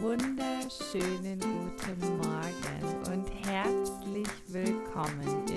wunderschönen guten Morgen und herzlich willkommen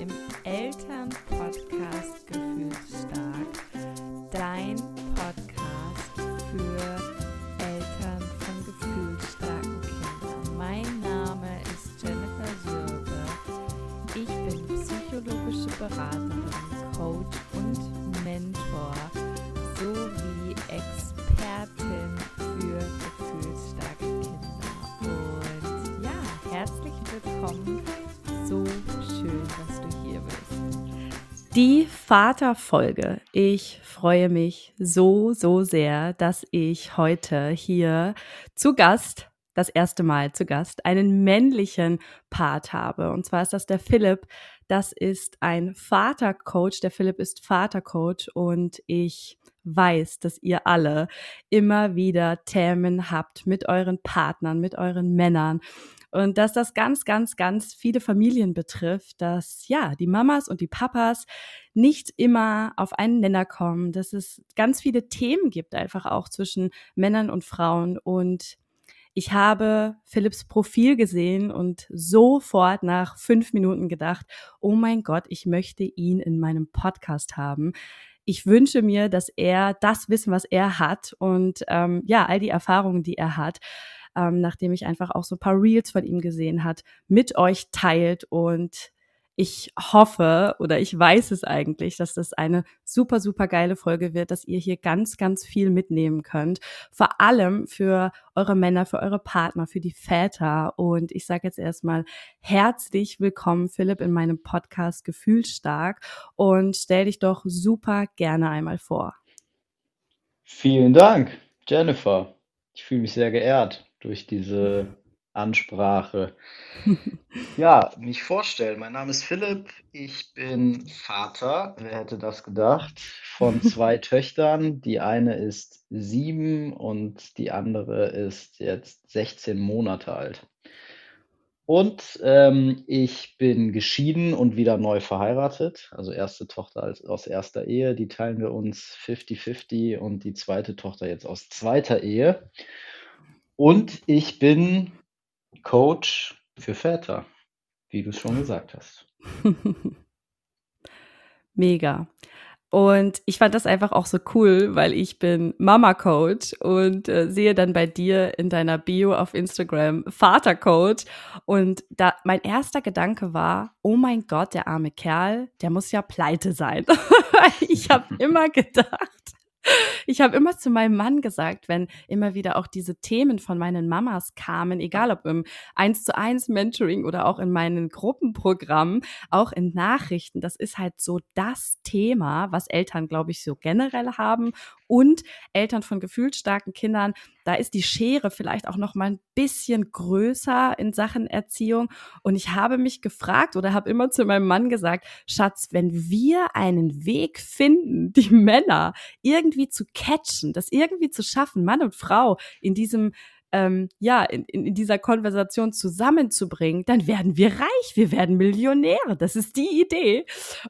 Vaterfolge. Ich freue mich so, so sehr, dass ich heute hier zu Gast, das erste Mal zu Gast, einen männlichen Part habe. Und zwar ist das der Philipp. Das ist ein Vatercoach. Der Philipp ist Vatercoach und ich weiß, dass ihr alle immer wieder Themen habt mit euren Partnern, mit euren Männern und dass das ganz, ganz, ganz viele Familien betrifft, dass ja, die Mamas und die Papas nicht immer auf einen Nenner kommen, dass es ganz viele Themen gibt einfach auch zwischen Männern und Frauen. Und ich habe Philipps Profil gesehen und sofort nach fünf Minuten gedacht, oh mein Gott, ich möchte ihn in meinem Podcast haben. Ich wünsche mir, dass er das Wissen, was er hat und ähm, ja, all die Erfahrungen, die er hat, ähm, nachdem ich einfach auch so ein paar Reels von ihm gesehen hat, mit euch teilt und ich hoffe oder ich weiß es eigentlich, dass das eine super, super geile Folge wird, dass ihr hier ganz, ganz viel mitnehmen könnt. Vor allem für eure Männer, für eure Partner, für die Väter. Und ich sage jetzt erstmal herzlich willkommen, Philipp, in meinem Podcast Gefühlstark und stell dich doch super gerne einmal vor. Vielen Dank, Jennifer. Ich fühle mich sehr geehrt durch diese Ansprache. Ja, mich vorstellen. Mein Name ist Philipp. Ich bin Vater, wer hätte das gedacht, von zwei Töchtern. Die eine ist sieben und die andere ist jetzt 16 Monate alt. Und ähm, ich bin geschieden und wieder neu verheiratet. Also erste Tochter als, aus erster Ehe, die teilen wir uns 50-50 und die zweite Tochter jetzt aus zweiter Ehe. Und ich bin Coach für Väter, wie du es schon gesagt hast. Mega. Und ich fand das einfach auch so cool, weil ich bin Mama-Coach und äh, sehe dann bei dir in deiner Bio auf Instagram Vater-Coach. Und da mein erster Gedanke war, oh mein Gott, der arme Kerl, der muss ja pleite sein. ich habe immer gedacht, ich habe immer zu meinem Mann gesagt, wenn immer wieder auch diese Themen von meinen Mamas kamen, egal ob im 1 zu 1 Mentoring oder auch in meinen Gruppenprogrammen, auch in Nachrichten, das ist halt so das Thema, was Eltern, glaube ich, so generell haben und Eltern von gefühlsstarken Kindern, da ist die Schere vielleicht auch noch mal ein bisschen größer in Sachen Erziehung. Und ich habe mich gefragt oder habe immer zu meinem Mann gesagt, Schatz, wenn wir einen Weg finden, die Männer irgendwie zu catchen, das irgendwie zu schaffen, Mann und Frau in diesem ähm, ja, in, in dieser Konversation zusammenzubringen, dann werden wir reich, wir werden Millionäre. Das ist die Idee.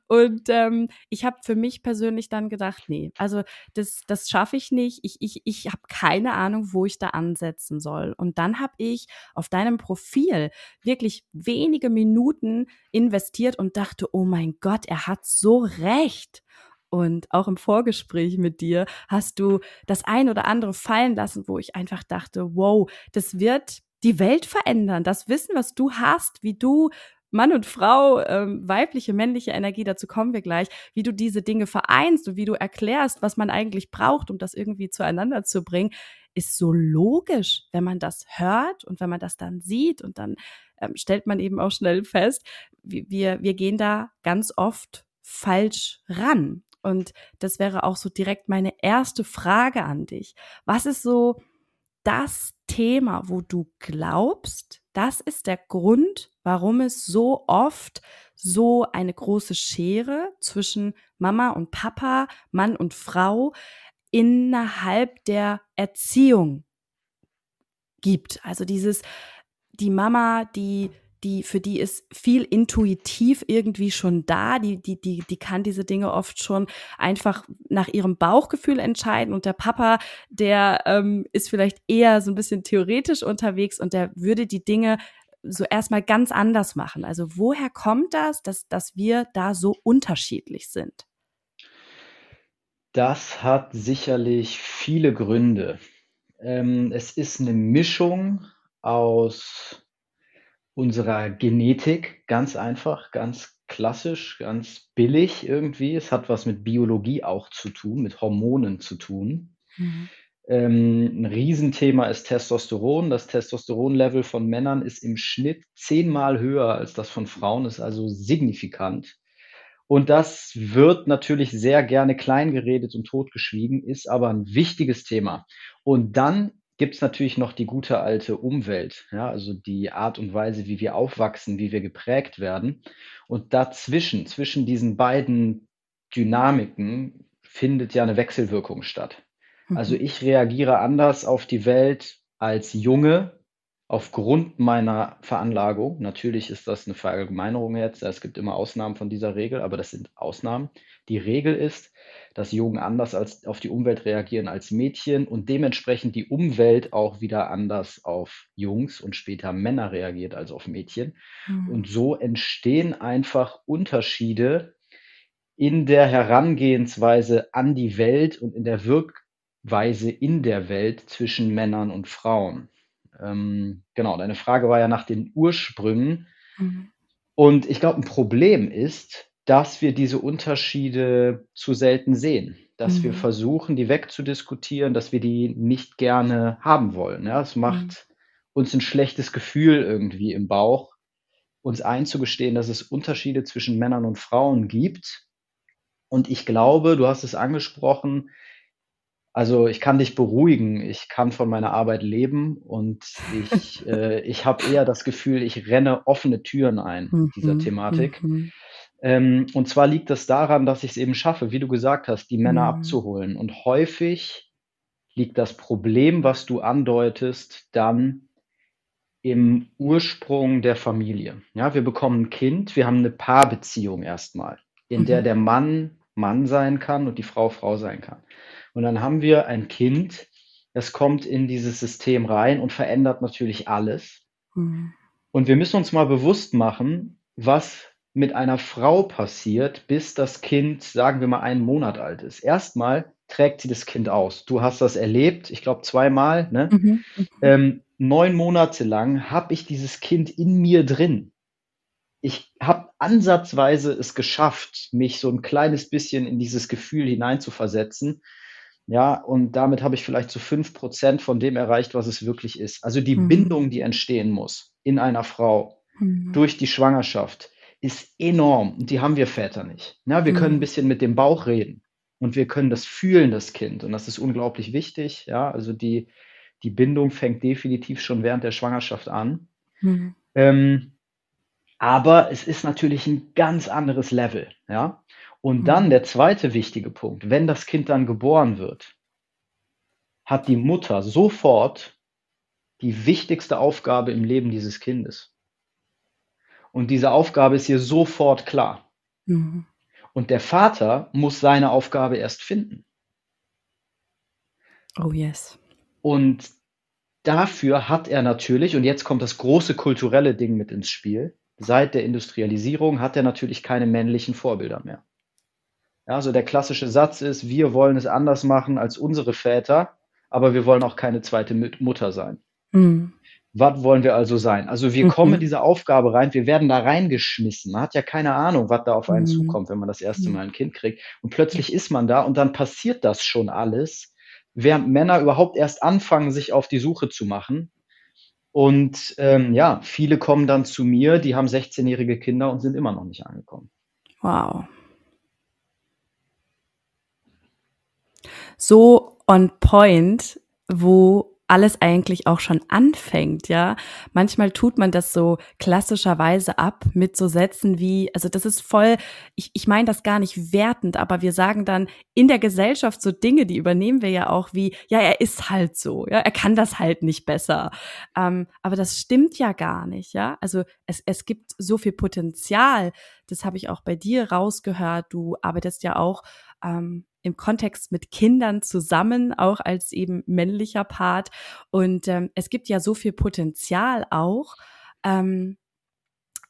Und ähm, ich habe für mich persönlich dann gedacht, nee, also das, das schaffe ich nicht. Ich, ich, ich habe keine Ahnung, wo ich da ansetzen soll. Und dann habe ich auf deinem Profil wirklich wenige Minuten investiert und dachte, oh mein Gott, er hat so recht. Und auch im Vorgespräch mit dir hast du das ein oder andere fallen lassen, wo ich einfach dachte, wow, das wird die Welt verändern. Das Wissen, was du hast, wie du Mann und Frau, ähm, weibliche, männliche Energie, dazu kommen wir gleich, wie du diese Dinge vereinst und wie du erklärst, was man eigentlich braucht, um das irgendwie zueinander zu bringen, ist so logisch, wenn man das hört und wenn man das dann sieht und dann ähm, stellt man eben auch schnell fest, wir, wir gehen da ganz oft falsch ran. Und das wäre auch so direkt meine erste Frage an dich. Was ist so das Thema, wo du glaubst, das ist der Grund, warum es so oft so eine große Schere zwischen Mama und Papa, Mann und Frau innerhalb der Erziehung gibt. Also dieses, die Mama, die die, für die ist viel intuitiv irgendwie schon da. Die, die, die, die kann diese Dinge oft schon einfach nach ihrem Bauchgefühl entscheiden. Und der Papa, der ähm, ist vielleicht eher so ein bisschen theoretisch unterwegs und der würde die Dinge so erstmal ganz anders machen. Also woher kommt das, dass, dass wir da so unterschiedlich sind? Das hat sicherlich viele Gründe. Ähm, es ist eine Mischung aus unserer Genetik, ganz einfach, ganz klassisch, ganz billig irgendwie. Es hat was mit Biologie auch zu tun, mit Hormonen zu tun. Mhm. Ähm, ein Riesenthema ist Testosteron. Das Testosteronlevel von Männern ist im Schnitt zehnmal höher als das von Frauen, ist also signifikant. Und das wird natürlich sehr gerne kleingeredet und totgeschwiegen, ist aber ein wichtiges Thema. Und dann gibt es natürlich noch die gute alte Umwelt, ja, also die Art und Weise, wie wir aufwachsen, wie wir geprägt werden. Und dazwischen, zwischen diesen beiden Dynamiken, findet ja eine Wechselwirkung statt. Also mhm. ich reagiere anders auf die Welt als Junge aufgrund meiner Veranlagung. Natürlich ist das eine Verallgemeinerung jetzt. Es gibt immer Ausnahmen von dieser Regel, aber das sind Ausnahmen. Die Regel ist, dass Jungen anders als auf die Umwelt reagieren als Mädchen und dementsprechend die Umwelt auch wieder anders auf Jungs und später Männer reagiert als auf Mädchen. Mhm. Und so entstehen einfach Unterschiede in der Herangehensweise an die Welt und in der Wirkweise in der Welt zwischen Männern und Frauen. Ähm, genau, deine Frage war ja nach den Ursprüngen. Mhm. Und ich glaube, ein Problem ist, dass wir diese Unterschiede zu selten sehen, dass mhm. wir versuchen, die wegzudiskutieren, dass wir die nicht gerne haben wollen. Ja, es macht mhm. uns ein schlechtes Gefühl irgendwie im Bauch, uns einzugestehen, dass es Unterschiede zwischen Männern und Frauen gibt. Und ich glaube, du hast es angesprochen, also ich kann dich beruhigen, ich kann von meiner Arbeit leben und ich, äh, ich habe eher das Gefühl, ich renne offene Türen ein mhm. dieser Thematik. Mhm. Ähm, und zwar liegt das daran, dass ich es eben schaffe, wie du gesagt hast, die Männer mhm. abzuholen. Und häufig liegt das Problem, was du andeutest, dann im Ursprung der Familie. Ja, wir bekommen ein Kind, wir haben eine Paarbeziehung erstmal, in mhm. der der Mann Mann sein kann und die Frau Frau sein kann. Und dann haben wir ein Kind, das kommt in dieses System rein und verändert natürlich alles. Mhm. Und wir müssen uns mal bewusst machen, was mit einer Frau passiert, bis das Kind, sagen wir mal, einen Monat alt ist. Erstmal trägt sie das Kind aus. Du hast das erlebt, ich glaube zweimal. Ne? Mhm. Mhm. Ähm, neun Monate lang habe ich dieses Kind in mir drin. Ich habe ansatzweise es geschafft, mich so ein kleines bisschen in dieses Gefühl hineinzuversetzen. Ja, und damit habe ich vielleicht zu so fünf Prozent von dem erreicht, was es wirklich ist. Also die mhm. Bindung, die entstehen muss in einer Frau mhm. durch die Schwangerschaft, ist enorm und die haben wir Väter nicht. Ja, wir mhm. können ein bisschen mit dem Bauch reden und wir können das fühlen, das Kind. Und das ist unglaublich wichtig. Ja, also die, die Bindung fängt definitiv schon während der Schwangerschaft an. Mhm. Ähm, aber es ist natürlich ein ganz anderes Level. Ja, und mhm. dann der zweite wichtige Punkt, wenn das Kind dann geboren wird, hat die Mutter sofort die wichtigste Aufgabe im Leben dieses Kindes. Und diese Aufgabe ist ihr sofort klar. Mhm. Und der Vater muss seine Aufgabe erst finden. Oh yes. Und dafür hat er natürlich, und jetzt kommt das große kulturelle Ding mit ins Spiel, seit der Industrialisierung hat er natürlich keine männlichen Vorbilder mehr. Ja, also der klassische Satz ist, wir wollen es anders machen als unsere Väter, aber wir wollen auch keine zweite Mutter sein. Mhm. Was wollen wir also sein? Also wir mhm. kommen in diese Aufgabe rein, wir werden da reingeschmissen. Man hat ja keine Ahnung, was da auf einen mhm. zukommt, wenn man das erste Mal ein Kind kriegt. Und plötzlich ist man da und dann passiert das schon alles, während Männer überhaupt erst anfangen, sich auf die Suche zu machen. Und ähm, ja, viele kommen dann zu mir, die haben 16-jährige Kinder und sind immer noch nicht angekommen. Wow. So on point, wo alles eigentlich auch schon anfängt, ja. Manchmal tut man das so klassischerweise ab mit so Sätzen wie, also das ist voll, ich, ich meine das gar nicht wertend, aber wir sagen dann in der Gesellschaft so Dinge, die übernehmen wir ja auch wie, ja, er ist halt so, ja, er kann das halt nicht besser. Ähm, aber das stimmt ja gar nicht, ja. Also es, es gibt so viel Potenzial, das habe ich auch bei dir rausgehört. Du arbeitest ja auch ähm, im Kontext mit Kindern zusammen, auch als eben männlicher Part. Und ähm, es gibt ja so viel Potenzial auch, ähm,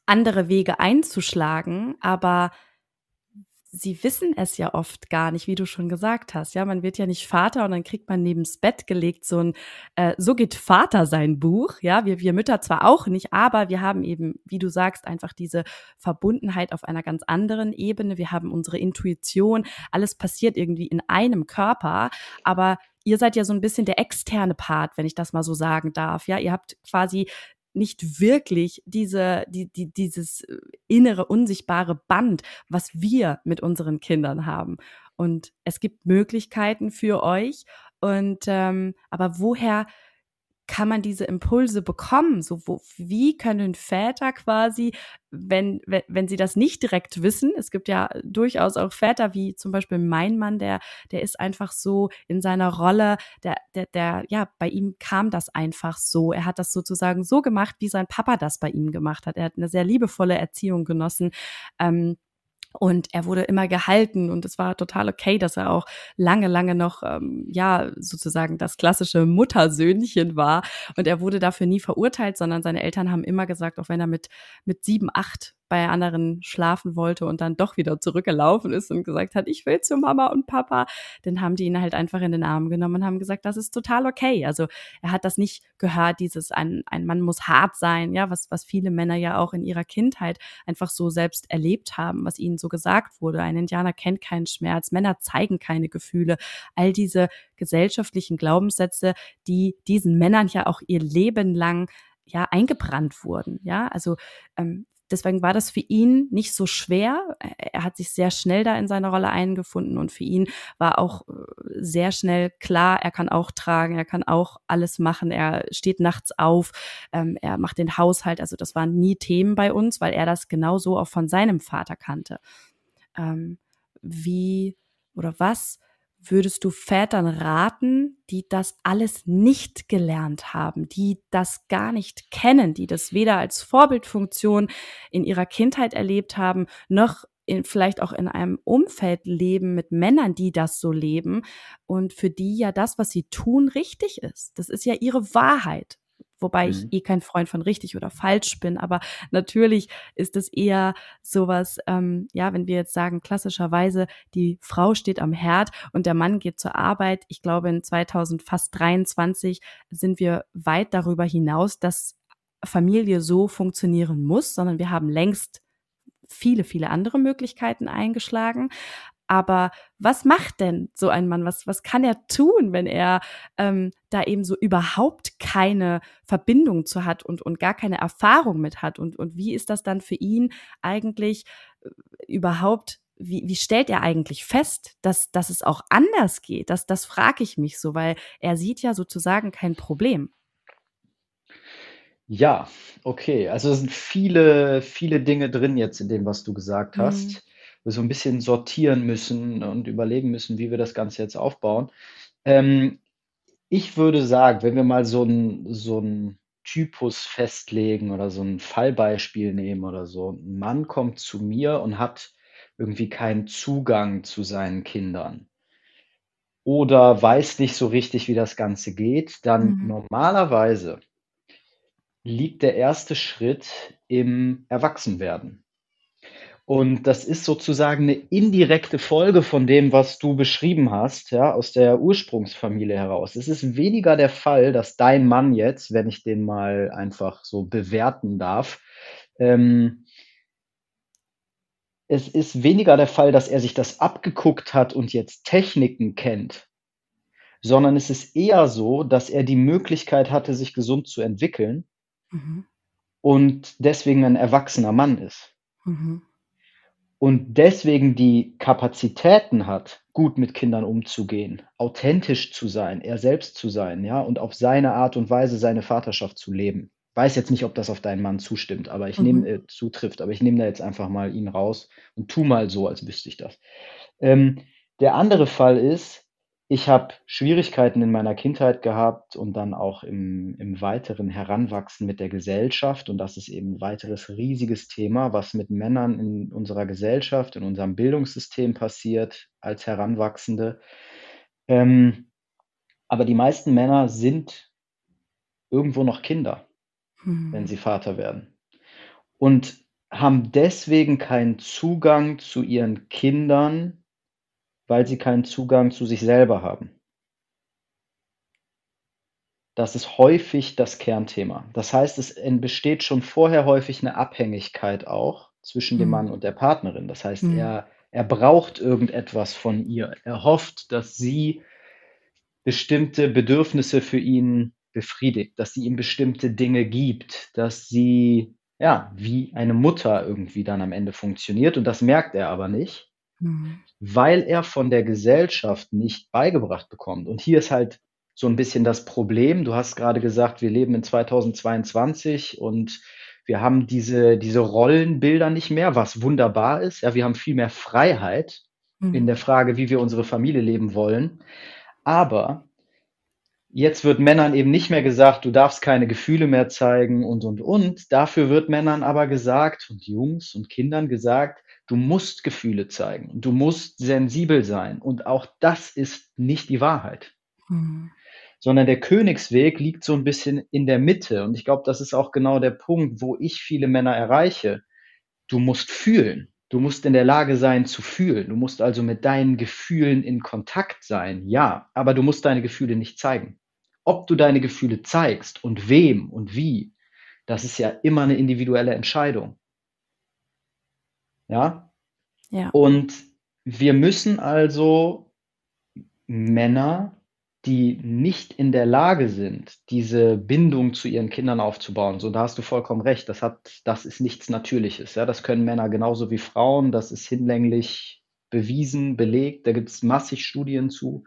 andere Wege einzuschlagen, aber sie wissen es ja oft gar nicht, wie du schon gesagt hast. Ja, man wird ja nicht Vater und dann kriegt man neben's Bett gelegt so ein äh, So geht Vater sein Buch. Ja, wir, wir Mütter zwar auch nicht, aber wir haben eben, wie du sagst, einfach diese Verbundenheit auf einer ganz anderen Ebene. Wir haben unsere Intuition. Alles passiert irgendwie in einem Körper, aber ihr seid ja so ein bisschen der externe Part, wenn ich das mal so sagen darf. Ja, ihr habt quasi nicht wirklich diese, die, die, dieses äh, innere, unsichtbare Band, was wir mit unseren Kindern haben. Und es gibt Möglichkeiten für euch. Und ähm, aber woher kann man diese Impulse bekommen? So, wo, wie können Väter quasi, wenn, wenn, wenn sie das nicht direkt wissen, es gibt ja durchaus auch Väter, wie zum Beispiel mein Mann, der, der ist einfach so in seiner Rolle, der, der, der, ja, bei ihm kam das einfach so. Er hat das sozusagen so gemacht, wie sein Papa das bei ihm gemacht hat. Er hat eine sehr liebevolle Erziehung genossen. Ähm, und er wurde immer gehalten und es war total okay, dass er auch lange, lange noch, ähm, ja, sozusagen das klassische Muttersöhnchen war. Und er wurde dafür nie verurteilt, sondern seine Eltern haben immer gesagt, auch wenn er mit, mit sieben, acht bei anderen schlafen wollte und dann doch wieder zurückgelaufen ist und gesagt hat, ich will zu Mama und Papa, dann haben die ihn halt einfach in den Arm genommen und haben gesagt, das ist total okay. Also er hat das nicht gehört, dieses ein, ein Mann muss hart sein, ja, was, was viele Männer ja auch in ihrer Kindheit einfach so selbst erlebt haben, was ihnen so gesagt wurde. Ein Indianer kennt keinen Schmerz, Männer zeigen keine Gefühle. All diese gesellschaftlichen Glaubenssätze, die diesen Männern ja auch ihr Leben lang ja eingebrannt wurden. Ja, also ähm, Deswegen war das für ihn nicht so schwer. Er hat sich sehr schnell da in seiner Rolle eingefunden und für ihn war auch äh, sehr schnell klar, er kann auch tragen, er kann auch alles machen, er steht nachts auf, ähm, er macht den Haushalt. Also das waren nie Themen bei uns, weil er das genauso auch von seinem Vater kannte. Ähm, wie oder was würdest du Vätern raten, die das alles nicht gelernt haben, die das gar nicht kennen, die das weder als Vorbildfunktion in ihrer Kindheit erlebt haben, noch in, vielleicht auch in einem Umfeld leben mit Männern, die das so leben und für die ja das, was sie tun, richtig ist. Das ist ja ihre Wahrheit. Wobei ich mhm. eh kein Freund von richtig oder falsch bin, aber natürlich ist es eher sowas, ähm, ja, wenn wir jetzt sagen, klassischerweise, die Frau steht am Herd und der Mann geht zur Arbeit. Ich glaube, in 2023 sind wir weit darüber hinaus, dass Familie so funktionieren muss, sondern wir haben längst viele, viele andere Möglichkeiten eingeschlagen. Aber was macht denn so ein Mann? Was, was kann er tun, wenn er ähm, da eben so überhaupt keine Verbindung zu hat und, und gar keine Erfahrung mit hat? Und, und wie ist das dann für ihn eigentlich äh, überhaupt wie, wie stellt er eigentlich fest, dass, dass es auch anders geht? Das, das frage ich mich so, weil er sieht ja sozusagen kein Problem. Ja, okay. Also es sind viele, viele Dinge drin jetzt in dem, was du gesagt hast. Mhm wir so ein bisschen sortieren müssen und überlegen müssen, wie wir das Ganze jetzt aufbauen. Ähm, ich würde sagen, wenn wir mal so ein so Typus festlegen oder so ein Fallbeispiel nehmen oder so. Ein Mann kommt zu mir und hat irgendwie keinen Zugang zu seinen Kindern oder weiß nicht so richtig, wie das Ganze geht, dann Mhm. normalerweise liegt der erste Schritt im Erwachsenwerden. Und das ist sozusagen eine indirekte Folge von dem, was du beschrieben hast, ja, aus der Ursprungsfamilie heraus. Es ist weniger der Fall, dass dein Mann jetzt, wenn ich den mal einfach so bewerten darf, ähm es ist weniger der Fall, dass er sich das abgeguckt hat und jetzt Techniken kennt, sondern es ist eher so, dass er die Möglichkeit hatte, sich gesund zu entwickeln Mhm. und deswegen ein erwachsener Mann ist. Mhm. Und deswegen die Kapazitäten hat, gut mit Kindern umzugehen, authentisch zu sein, er selbst zu sein, ja, und auf seine Art und Weise seine Vaterschaft zu leben. Weiß jetzt nicht, ob das auf deinen Mann zustimmt, aber ich mhm. nehme äh, zutrifft, aber ich nehme da jetzt einfach mal ihn raus und tu mal so, als wüsste ich das. Ähm, der andere Fall ist, ich habe Schwierigkeiten in meiner Kindheit gehabt und dann auch im, im weiteren Heranwachsen mit der Gesellschaft. Und das ist eben ein weiteres riesiges Thema, was mit Männern in unserer Gesellschaft, in unserem Bildungssystem passiert als Heranwachsende. Ähm, aber die meisten Männer sind irgendwo noch Kinder, hm. wenn sie Vater werden. Und haben deswegen keinen Zugang zu ihren Kindern weil sie keinen Zugang zu sich selber haben. Das ist häufig das Kernthema. Das heißt, es besteht schon vorher häufig eine Abhängigkeit auch zwischen dem mhm. Mann und der Partnerin. Das heißt, mhm. er, er braucht irgendetwas von ihr. Er hofft, dass sie bestimmte Bedürfnisse für ihn befriedigt, dass sie ihm bestimmte Dinge gibt, dass sie ja wie eine Mutter irgendwie dann am Ende funktioniert und das merkt er aber nicht. Mhm. Weil er von der Gesellschaft nicht beigebracht bekommt. Und hier ist halt so ein bisschen das Problem. Du hast gerade gesagt, wir leben in 2022 und wir haben diese, diese Rollenbilder nicht mehr, was wunderbar ist. Ja, wir haben viel mehr Freiheit mhm. in der Frage, wie wir unsere Familie leben wollen. Aber jetzt wird Männern eben nicht mehr gesagt, du darfst keine Gefühle mehr zeigen und, und, und. Dafür wird Männern aber gesagt und Jungs und Kindern gesagt, Du musst Gefühle zeigen. Du musst sensibel sein. Und auch das ist nicht die Wahrheit. Mhm. Sondern der Königsweg liegt so ein bisschen in der Mitte. Und ich glaube, das ist auch genau der Punkt, wo ich viele Männer erreiche. Du musst fühlen. Du musst in der Lage sein zu fühlen. Du musst also mit deinen Gefühlen in Kontakt sein. Ja, aber du musst deine Gefühle nicht zeigen. Ob du deine Gefühle zeigst und wem und wie, das ist ja immer eine individuelle Entscheidung. Ja? Ja. Und wir müssen also Männer, die nicht in der Lage sind, diese Bindung zu ihren Kindern aufzubauen, so da hast du vollkommen recht, das hat, das ist nichts Natürliches. Ja? Das können Männer genauso wie Frauen, das ist hinlänglich bewiesen, belegt, da gibt es massig Studien zu.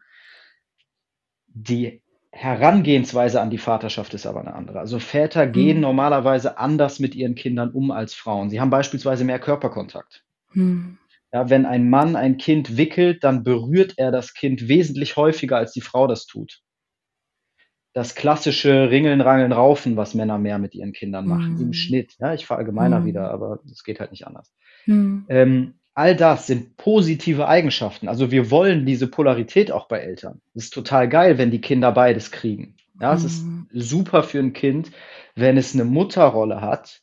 Die Herangehensweise an die Vaterschaft ist aber eine andere. Also Väter gehen hm. normalerweise anders mit ihren Kindern um als Frauen. Sie haben beispielsweise mehr Körperkontakt. Hm. Ja, wenn ein Mann ein Kind wickelt, dann berührt er das Kind wesentlich häufiger, als die Frau das tut. Das klassische Ringeln, Rangeln, Raufen, was Männer mehr mit ihren Kindern machen, hm. im Schnitt. Ja, ich verallgemeiner hm. wieder, aber es geht halt nicht anders. Hm. Ähm, All das sind positive Eigenschaften. Also wir wollen diese Polarität auch bei Eltern. Es ist total geil, wenn die Kinder beides kriegen. Ja, mhm. es ist mhm. super für ein Kind, wenn es eine Mutterrolle hat,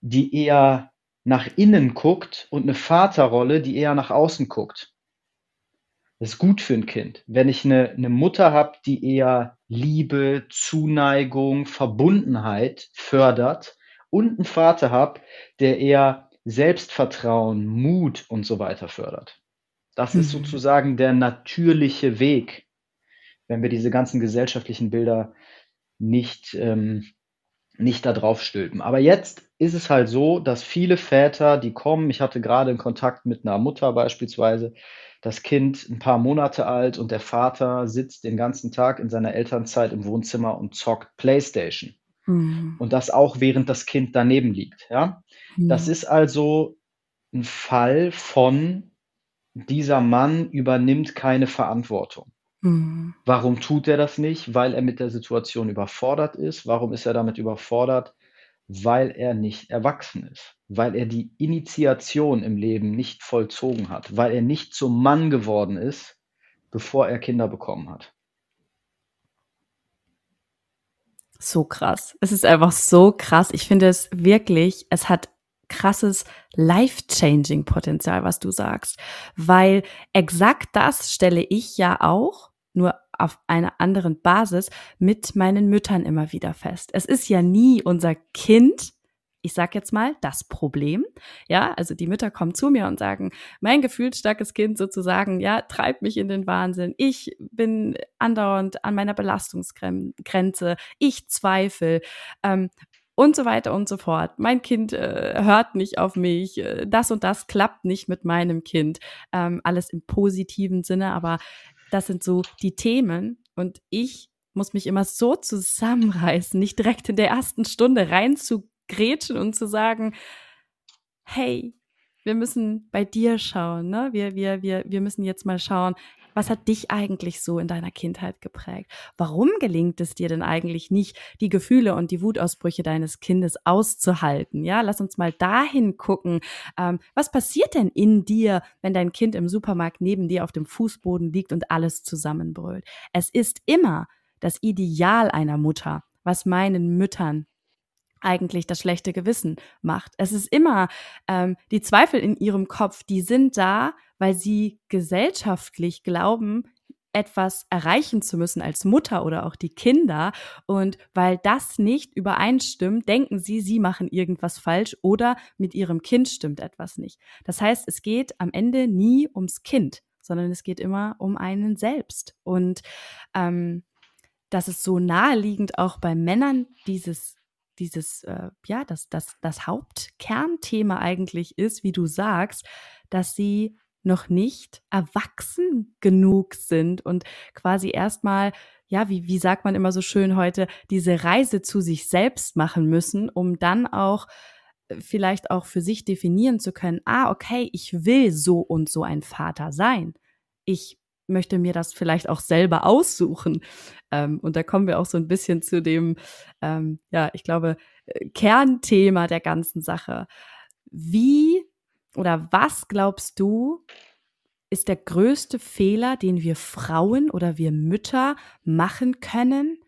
die eher nach innen guckt und eine Vaterrolle, die eher nach außen guckt. Das ist gut für ein Kind. Wenn ich eine, eine Mutter habe, die eher Liebe, Zuneigung, Verbundenheit fördert und einen Vater habe, der eher Selbstvertrauen, Mut und so weiter fördert. Das ist mhm. sozusagen der natürliche Weg, wenn wir diese ganzen gesellschaftlichen Bilder nicht, ähm, nicht da drauf stülpen. Aber jetzt ist es halt so, dass viele Väter, die kommen, ich hatte gerade in Kontakt mit einer Mutter beispielsweise, das Kind ein paar Monate alt und der Vater sitzt den ganzen Tag in seiner Elternzeit im Wohnzimmer und zockt Playstation. Mhm. Und das auch während das Kind daneben liegt. Ja? Das ist also ein Fall von dieser Mann übernimmt keine Verantwortung. Mhm. Warum tut er das nicht? Weil er mit der Situation überfordert ist. Warum ist er damit überfordert? Weil er nicht erwachsen ist, weil er die Initiation im Leben nicht vollzogen hat, weil er nicht zum Mann geworden ist, bevor er Kinder bekommen hat. So krass. Es ist einfach so krass. Ich finde es wirklich, es hat krasses life-changing Potenzial, was du sagst. Weil exakt das stelle ich ja auch, nur auf einer anderen Basis, mit meinen Müttern immer wieder fest. Es ist ja nie unser Kind, ich sag jetzt mal, das Problem. Ja, also die Mütter kommen zu mir und sagen, mein gefühlsstarkes Kind sozusagen, ja, treibt mich in den Wahnsinn. Ich bin andauernd an meiner Belastungsgrenze. Ich zweifle. Ähm, und so weiter und so fort. Mein Kind äh, hört nicht auf mich, äh, das und das klappt nicht mit meinem Kind. Ähm, alles im positiven Sinne, aber das sind so die Themen und ich muss mich immer so zusammenreißen, nicht direkt in der ersten Stunde rein zu grätschen und zu sagen, hey, wir müssen bei dir schauen, ne? Wir, wir, wir, wir müssen jetzt mal schauen, was hat dich eigentlich so in deiner Kindheit geprägt? Warum gelingt es dir denn eigentlich nicht, die Gefühle und die Wutausbrüche deines Kindes auszuhalten? Ja, lass uns mal dahin gucken. Ähm, was passiert denn in dir, wenn dein Kind im Supermarkt neben dir auf dem Fußboden liegt und alles zusammenbrüllt? Es ist immer das Ideal einer Mutter, was meinen Müttern eigentlich das schlechte Gewissen macht. Es ist immer ähm, die Zweifel in ihrem Kopf, die sind da, weil sie gesellschaftlich glauben, etwas erreichen zu müssen als Mutter oder auch die Kinder. Und weil das nicht übereinstimmt, denken sie, sie machen irgendwas falsch oder mit ihrem Kind stimmt etwas nicht. Das heißt, es geht am Ende nie ums Kind, sondern es geht immer um einen selbst. Und ähm, das ist so naheliegend auch bei Männern dieses dieses, äh, ja, das, das, das Hauptkernthema eigentlich ist, wie du sagst, dass sie noch nicht erwachsen genug sind und quasi erstmal, ja, wie, wie sagt man immer so schön heute, diese Reise zu sich selbst machen müssen, um dann auch äh, vielleicht auch für sich definieren zu können, ah, okay, ich will so und so ein Vater sein. Ich möchte mir das vielleicht auch selber aussuchen. Ähm, und da kommen wir auch so ein bisschen zu dem, ähm, ja, ich glaube, äh, Kernthema der ganzen Sache. Wie oder was glaubst du, ist der größte Fehler, den wir Frauen oder wir Mütter machen können,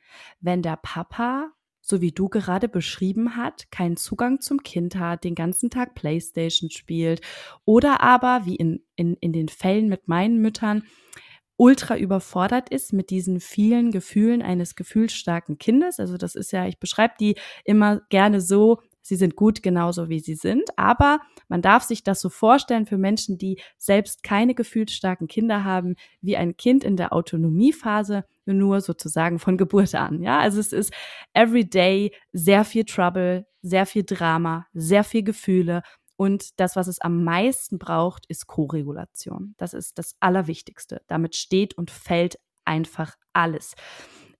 wenn der Papa, so wie du gerade beschrieben hat, keinen Zugang zum Kind hat, den ganzen Tag Playstation spielt oder aber, wie in, in, in den Fällen mit meinen Müttern, ultra überfordert ist mit diesen vielen Gefühlen eines gefühlsstarken Kindes. Also das ist ja, ich beschreibe die immer gerne so, sie sind gut genauso wie sie sind, aber man darf sich das so vorstellen für Menschen, die selbst keine gefühlsstarken Kinder haben, wie ein Kind in der Autonomiephase, nur sozusagen von Geburt an. Ja, also es ist everyday sehr viel Trouble, sehr viel Drama, sehr viel Gefühle und das, was es am meisten braucht, ist Koregulation. Das ist das Allerwichtigste. Damit steht und fällt einfach alles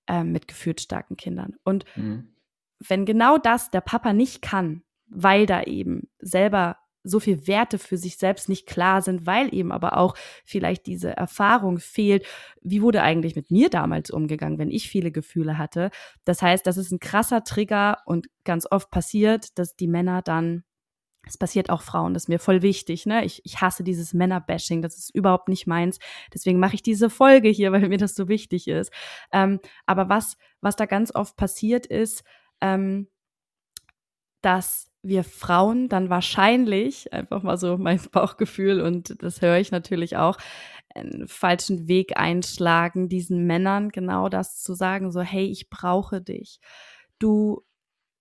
äh, mit gefühlsstarken Kindern. Und mhm. Wenn genau das der Papa nicht kann, weil da eben selber so viel Werte für sich selbst nicht klar sind, weil eben aber auch vielleicht diese Erfahrung fehlt. Wie wurde eigentlich mit mir damals umgegangen, wenn ich viele Gefühle hatte? Das heißt, das ist ein krasser Trigger und ganz oft passiert, dass die Männer dann es passiert auch Frauen, das ist mir voll wichtig. Ne? Ich, ich hasse dieses Männerbashing, das ist überhaupt nicht meins. Deswegen mache ich diese Folge hier, weil mir das so wichtig ist. Ähm, aber was, was da ganz oft passiert ist, ähm, dass wir Frauen dann wahrscheinlich, einfach mal so mein Bauchgefühl und das höre ich natürlich auch, einen falschen Weg einschlagen, diesen Männern genau das zu sagen, so hey, ich brauche dich. Du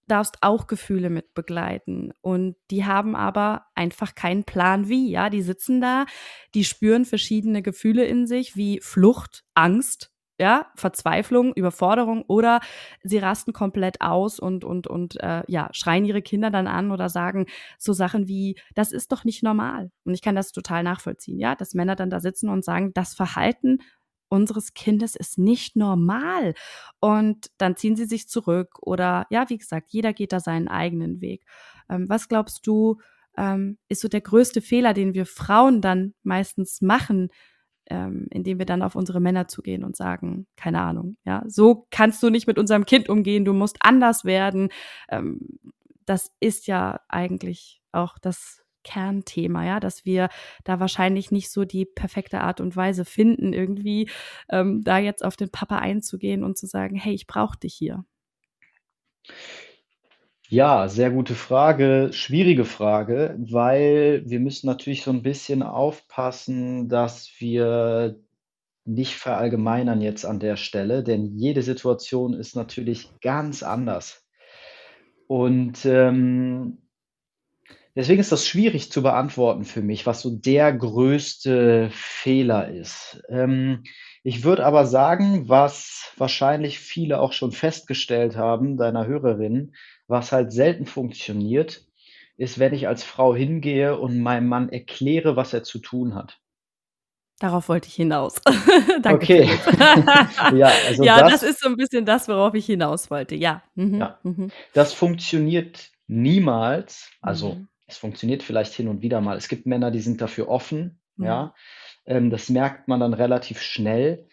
darfst auch Gefühle mit begleiten. Und die haben aber einfach keinen Plan wie. Ja, die sitzen da, die spüren verschiedene Gefühle in sich, wie Flucht, Angst, ja, Verzweiflung, Überforderung oder sie rasten komplett aus und und und äh, ja schreien ihre Kinder dann an oder sagen so Sachen wie das ist doch nicht normal und ich kann das total nachvollziehen, ja, dass Männer dann da sitzen und sagen das Verhalten unseres Kindes ist nicht normal. Und dann ziehen sie sich zurück oder ja, wie gesagt, jeder geht da seinen eigenen Weg. Ähm, was glaubst du, ähm, ist so der größte Fehler, den wir Frauen dann meistens machen, ähm, indem wir dann auf unsere Männer zugehen und sagen, keine Ahnung, ja, so kannst du nicht mit unserem Kind umgehen, du musst anders werden. Ähm, das ist ja eigentlich auch das Kernthema, ja, dass wir da wahrscheinlich nicht so die perfekte Art und Weise finden, irgendwie ähm, da jetzt auf den Papa einzugehen und zu sagen, hey, ich brauche dich hier. Ja, sehr gute Frage, schwierige Frage, weil wir müssen natürlich so ein bisschen aufpassen, dass wir nicht verallgemeinern jetzt an der Stelle, denn jede Situation ist natürlich ganz anders. Und ähm, Deswegen ist das schwierig zu beantworten für mich, was so der größte Fehler ist. Ähm, ich würde aber sagen, was wahrscheinlich viele auch schon festgestellt haben, deiner Hörerin, was halt selten funktioniert, ist, wenn ich als Frau hingehe und meinem Mann erkläre, was er zu tun hat. Darauf wollte ich hinaus. Danke. Okay. ja, also ja das, das, ist so ein bisschen das, worauf ich hinaus wollte. Ja. Mhm. ja. Mhm. Das funktioniert niemals. Also mhm. Es funktioniert vielleicht hin und wieder mal. Es gibt Männer, die sind dafür offen. Mhm. Ja. Ähm, das merkt man dann relativ schnell.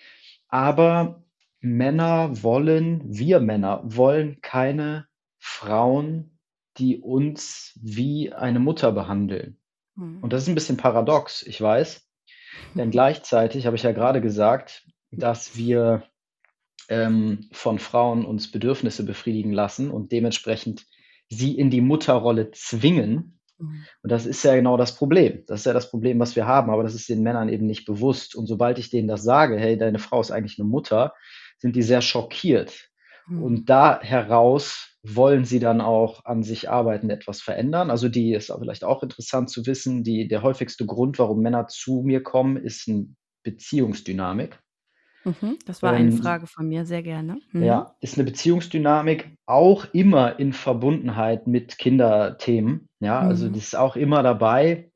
Aber Männer wollen, wir Männer wollen keine Frauen, die uns wie eine Mutter behandeln. Mhm. Und das ist ein bisschen paradox, ich weiß. Denn gleichzeitig habe ich ja gerade gesagt, dass wir ähm, von Frauen uns Bedürfnisse befriedigen lassen und dementsprechend sie in die Mutterrolle zwingen. Mhm. Und das ist ja genau das Problem. Das ist ja das Problem, was wir haben, aber das ist den Männern eben nicht bewusst. Und sobald ich denen das sage, hey, deine Frau ist eigentlich eine Mutter, sind die sehr schockiert. Mhm. Und da heraus wollen sie dann auch an sich arbeiten, etwas verändern. Also die ist vielleicht auch interessant zu wissen, die, der häufigste Grund, warum Männer zu mir kommen, ist eine Beziehungsdynamik. Mhm, das war eine Frage von mir, sehr gerne. Mhm. Ja, ist eine Beziehungsdynamik auch immer in Verbundenheit mit Kinderthemen. Ja, also mhm. das ist auch immer dabei.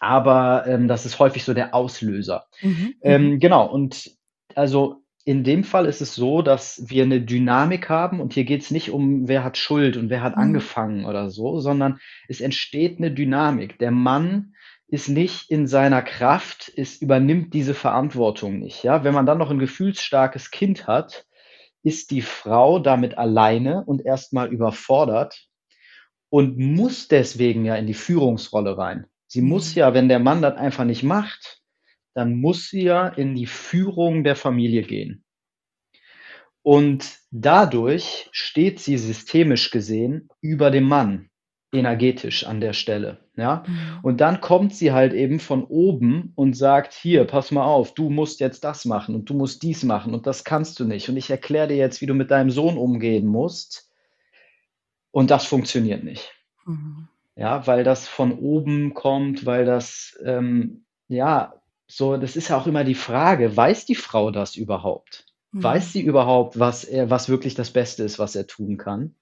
Aber ähm, das ist häufig so der Auslöser. Mhm, ähm, mhm. genau, und also in dem Fall ist es so, dass wir eine Dynamik haben und hier geht es nicht um, wer hat Schuld und wer hat mhm. angefangen oder so, sondern es entsteht eine Dynamik. Der Mann ist nicht in seiner Kraft, es übernimmt diese Verantwortung nicht. Ja, wenn man dann noch ein gefühlsstarkes Kind hat, ist die Frau damit alleine und erstmal überfordert und muss deswegen ja in die Führungsrolle rein. Sie muss mhm. ja, wenn der Mann das einfach nicht macht, dann muss sie ja in die Führung der Familie gehen. Und dadurch steht sie systemisch gesehen über dem Mann, energetisch an der Stelle. Ja? Mhm. Und dann kommt sie halt eben von oben und sagt, hier, pass mal auf, du musst jetzt das machen und du musst dies machen und das kannst du nicht. Und ich erkläre dir jetzt, wie du mit deinem Sohn umgehen musst. Und das funktioniert nicht. Mhm. Ja, weil das von oben kommt, weil das ähm, ja so, das ist ja auch immer die Frage, weiß die Frau das überhaupt? Mhm. Weiß sie überhaupt, was er, was wirklich das Beste ist, was er tun kann?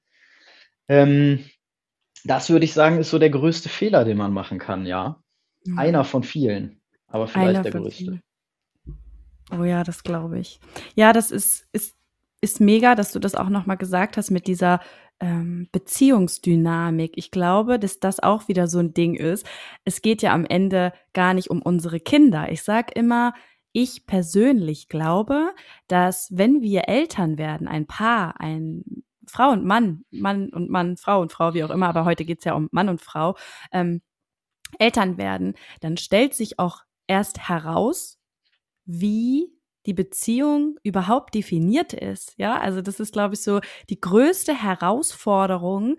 Ähm, das würde ich sagen, ist so der größte Fehler, den man machen kann, ja. Mhm. Einer von vielen, aber vielleicht Einer der größte. Vielen. Oh ja, das glaube ich. Ja, das ist, ist, ist mega, dass du das auch nochmal gesagt hast mit dieser ähm, Beziehungsdynamik. Ich glaube, dass das auch wieder so ein Ding ist. Es geht ja am Ende gar nicht um unsere Kinder. Ich sag immer, ich persönlich glaube, dass wenn wir Eltern werden, ein Paar, ein Frau und Mann, Mann und Mann, Frau und Frau, wie auch immer, aber heute geht's ja um Mann und Frau, ähm, Eltern werden, dann stellt sich auch erst heraus, wie die Beziehung überhaupt definiert ist. Ja, also das ist, glaube ich, so die größte Herausforderung,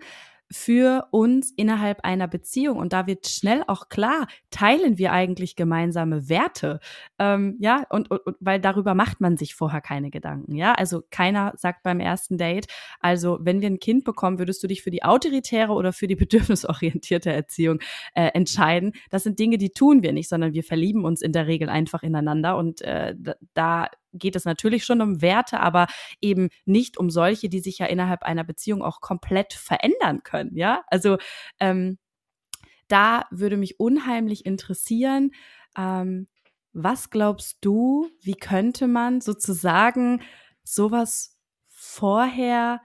für uns innerhalb einer Beziehung. Und da wird schnell auch klar, teilen wir eigentlich gemeinsame Werte. Ähm, ja, und, und, und weil darüber macht man sich vorher keine Gedanken. Ja, also keiner sagt beim ersten Date, also wenn wir ein Kind bekommen, würdest du dich für die autoritäre oder für die bedürfnisorientierte Erziehung äh, entscheiden. Das sind Dinge, die tun wir nicht, sondern wir verlieben uns in der Regel einfach ineinander. Und äh, da geht es natürlich schon um Werte, aber eben nicht um solche, die sich ja innerhalb einer Beziehung auch komplett verändern können. Ja, also ähm, da würde mich unheimlich interessieren, ähm, was glaubst du, wie könnte man sozusagen sowas vorher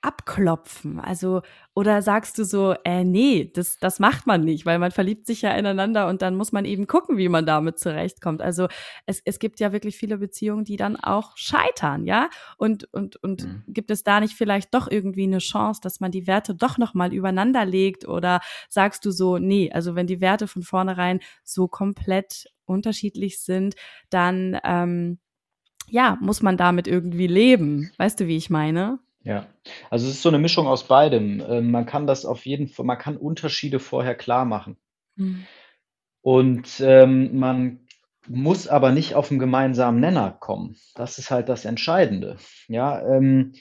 abklopfen? Also, oder sagst du so, äh, nee, das, das macht man nicht, weil man verliebt sich ja ineinander und dann muss man eben gucken, wie man damit zurechtkommt. Also, es, es gibt ja wirklich viele Beziehungen, die dann auch scheitern, ja? Und, und, und mhm. gibt es da nicht vielleicht doch irgendwie eine Chance, dass man die Werte doch nochmal übereinander legt? Oder sagst du so, nee, also wenn die Werte von vornherein so komplett unterschiedlich sind, dann, ähm, ja, muss man damit irgendwie leben. Weißt du, wie ich meine? Ja, also es ist so eine Mischung aus beidem. Ähm, man kann das auf jeden Fall man kann Unterschiede vorher klar machen. Mhm. Und, ähm, man muss aber nicht auf 'n gemeinsamen Nenner kommen. Das ist halt das Entscheidende. Ja, ähm,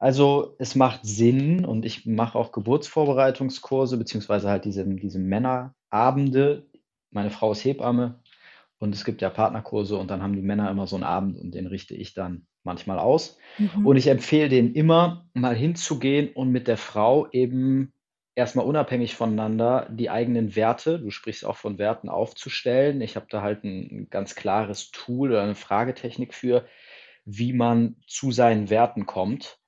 Also es macht Sinn und ich mache auch Geburtsvorbereitungskurse, beziehungsweise halt diese, diese Männerabende. Meine Frau ist Hebamme und es gibt ja Partnerkurse und dann haben die Männer immer so einen Abend und den richte ich dann manchmal aus. Mhm. Und ich empfehle denen immer, mal hinzugehen und mit der Frau eben erstmal unabhängig voneinander die eigenen Werte, du sprichst auch von Werten, aufzustellen. Ich habe da halt ein ganz klares Tool oder eine Fragetechnik für, wie man zu seinen Werten kommt.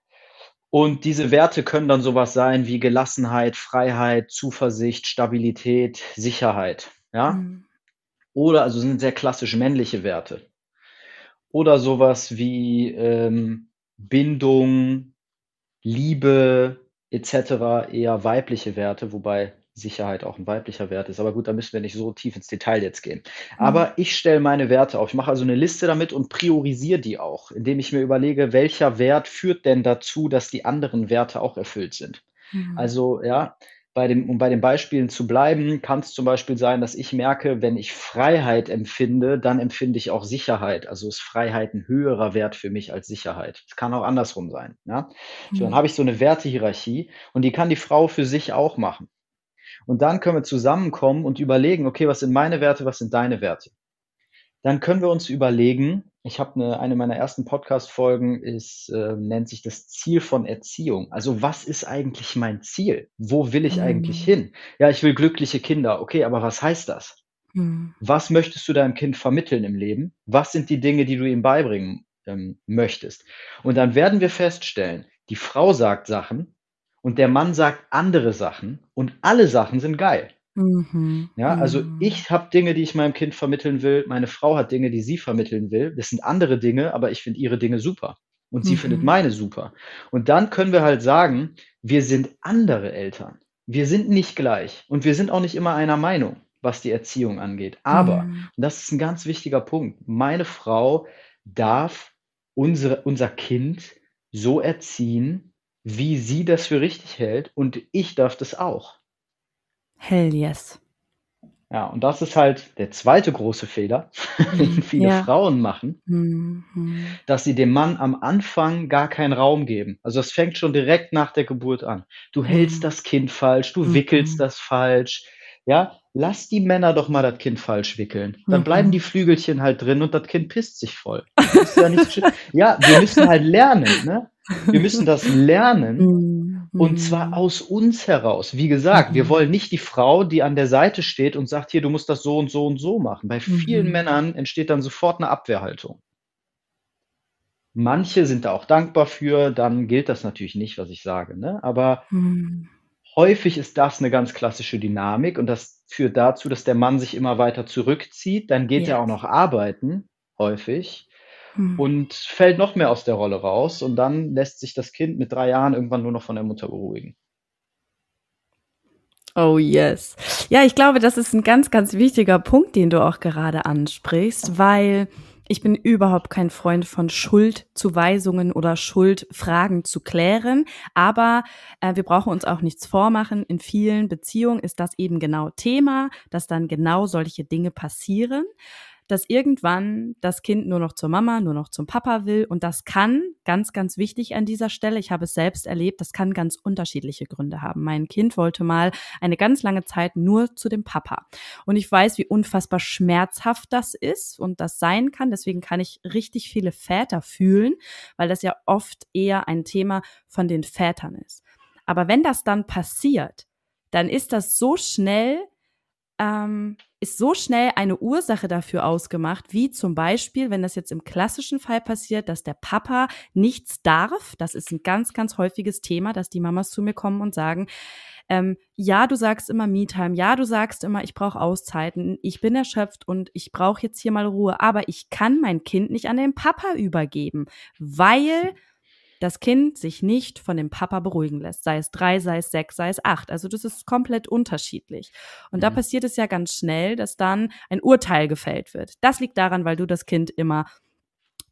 Und diese Werte können dann sowas sein wie Gelassenheit, Freiheit, Zuversicht, Stabilität, Sicherheit. Ja? Mhm. Oder also sind sehr klassisch männliche Werte. Oder sowas wie ähm, Bindung, Liebe etc. eher weibliche Werte, wobei Sicherheit auch ein weiblicher Wert ist. Aber gut, da müssen wir nicht so tief ins Detail jetzt gehen. Aber ich stelle meine Werte auf. Ich mache also eine Liste damit und priorisiere die auch, indem ich mir überlege, welcher Wert führt denn dazu, dass die anderen Werte auch erfüllt sind. Mhm. Also ja, bei dem, um bei den Beispielen zu bleiben, kann es zum Beispiel sein, dass ich merke, wenn ich Freiheit empfinde, dann empfinde ich auch Sicherheit. Also ist Freiheit ein höherer Wert für mich als Sicherheit. Es kann auch andersrum sein. Ja? So, dann Mhm. habe ich so eine Wertehierarchie und die kann die Frau für sich auch machen. Und dann können wir zusammenkommen und überlegen, okay, was sind meine Werte, was sind deine Werte? Dann können wir uns überlegen, ich habe eine, eine meiner ersten Podcast-Folgen ist, äh, nennt sich das Ziel von Erziehung. Also was ist eigentlich mein Ziel? Wo will ich eigentlich Mhm. hin? Ja, ich will glückliche Kinder. Okay, aber was heißt das? Mhm. Was möchtest du deinem Kind vermitteln im Leben? Was sind die Dinge, die du ihm beibringen ähm, möchtest? Und dann werden wir feststellen, die Frau sagt Sachen und der Mann sagt andere Sachen und alle Sachen sind geil. Mhm. Ja, also Mhm. ich habe Dinge, die ich meinem Kind vermitteln will, meine Frau hat Dinge, die sie vermitteln will. Das sind andere Dinge, aber ich finde ihre Dinge super und sie findet Mhm. meine super. Und dann können wir halt sagen, wir sind andere Eltern. Wir sind nicht gleich und wir sind auch nicht immer einer Meinung, was die Erziehung angeht. Aber, Mhm. und das ist ein ganz wichtiger Punkt, meine Frau darf unsere, unser Kind so erziehen, wie sie das für richtig hält und ich darf das auch. Hell yes. Ja, und das ist halt der zweite große Fehler, den viele Ja. Frauen machen, Mhm. dass sie dem Mann am Anfang gar keinen Raum geben. Also es fängt schon direkt nach der Geburt an. Du hältst Mhm. das Kind falsch, du Mhm. wickelst das falsch. Ja, lass die Männer doch mal das Kind falsch wickeln. Dann bleiben Mhm. die Flügelchen halt drin und das Kind pisst sich voll. Das ja, ja, wir müssen halt lernen, ne? Wir müssen das lernen. Mhm. Und zwar aus uns heraus. Wie gesagt, wir Mhm. wollen nicht die Frau, die an der Seite steht und sagt, hier, du musst das so und so und so machen. Bei vielen Mhm. Männern entsteht dann sofort eine Abwehrhaltung. Manche sind da auch dankbar für, dann gilt das natürlich nicht, was ich sage. Ne? Aber Mhm. häufig ist das eine ganz klassische Dynamik und das führt dazu, dass der Mann sich immer weiter zurückzieht. Dann geht Ja. er auch noch arbeiten, häufig, Mhm. und fällt noch mehr aus der Rolle raus. Und dann lässt sich das Kind mit drei Jahren irgendwann nur noch von der Mutter beruhigen. Oh yes. Ja, ich glaube, das ist ein ganz, ganz wichtiger Punkt, den du auch gerade ansprichst, weil ich bin überhaupt kein Freund von Schuldzuweisungen oder Schuldfragen zu klären. Aber äh, wir brauchen uns auch nichts vormachen. In vielen Beziehungen ist das eben genau Thema, dass dann genau solche Dinge passieren dass irgendwann das Kind nur noch zur Mama, nur noch zum Papa will. Und das kann, ganz, ganz wichtig an dieser Stelle, ich habe es selbst erlebt, das kann ganz unterschiedliche Gründe haben. Mein Kind wollte mal eine ganz lange Zeit nur zu dem Papa. Und ich weiß, wie unfassbar schmerzhaft das ist und das sein kann. Deswegen kann ich richtig viele Väter fühlen, weil das ja oft eher ein Thema von den Vätern ist. Aber wenn das dann passiert, dann ist das so schnell, ähm, ist so schnell eine Ursache dafür ausgemacht, wie zum Beispiel, wenn das jetzt im klassischen Fall passiert, dass der Papa nichts darf. Das ist ein ganz, ganz häufiges Thema, dass die Mamas zu mir kommen und sagen, ähm, ja, du sagst immer Me-Time, ja, du sagst immer, ich brauche Auszeiten, ich bin erschöpft und ich brauche jetzt hier mal Ruhe, aber ich kann mein Kind nicht an den Papa übergeben, weil das Kind sich nicht von dem Papa beruhigen lässt, sei es drei, sei es sechs, sei es acht. Also das ist komplett unterschiedlich. Und da Mhm. passiert es ja ganz schnell, dass dann ein Urteil gefällt wird. Das liegt daran, weil du das Kind immer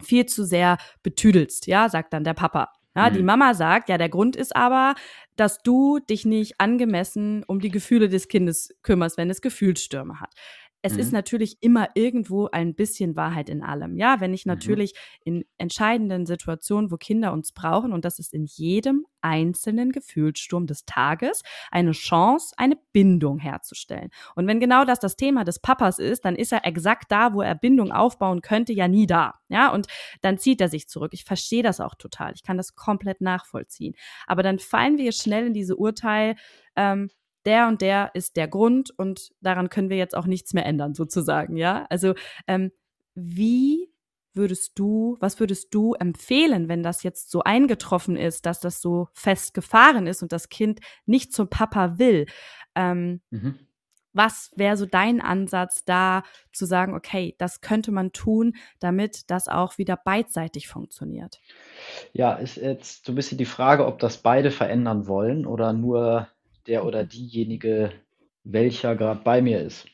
viel zu sehr betüdelst, ja, sagt dann der Papa. Ja, die Mhm. Mama sagt, ja, der Grund ist aber, dass du dich nicht angemessen um die Gefühle des Kindes kümmerst, wenn es Gefühlsstürme hat. Es mhm. ist natürlich immer irgendwo ein bisschen Wahrheit in allem. Ja, wenn ich mhm. natürlich mhm. in entscheidenden Situationen, wo Kinder uns brauchen, und das ist in jedem einzelnen Gefühlssturm des Tages, eine Chance, eine Bindung herzustellen. Und wenn genau das das Thema des Papas ist, dann ist er exakt da, wo er Bindung aufbauen könnte, ja nie da. Ja, und dann zieht er sich zurück. Ich verstehe das auch total. Ich kann das komplett nachvollziehen. Aber dann fallen wir schnell in diese Urteil, ähm, der und der ist der Grund und daran können wir jetzt auch nichts mehr ändern, sozusagen, ja. Also ähm, wie würdest du, was würdest du empfehlen, wenn das jetzt so eingetroffen ist, dass das so festgefahren ist und das Kind nicht zum Papa will? Ähm, mhm. Was wäre so dein Ansatz da zu sagen, okay, das könnte man tun, damit das auch wieder beidseitig funktioniert? Ja, ist jetzt so ein bisschen die Frage, ob das beide verändern wollen oder nur der oder diejenige, welcher gerade bei mir ist.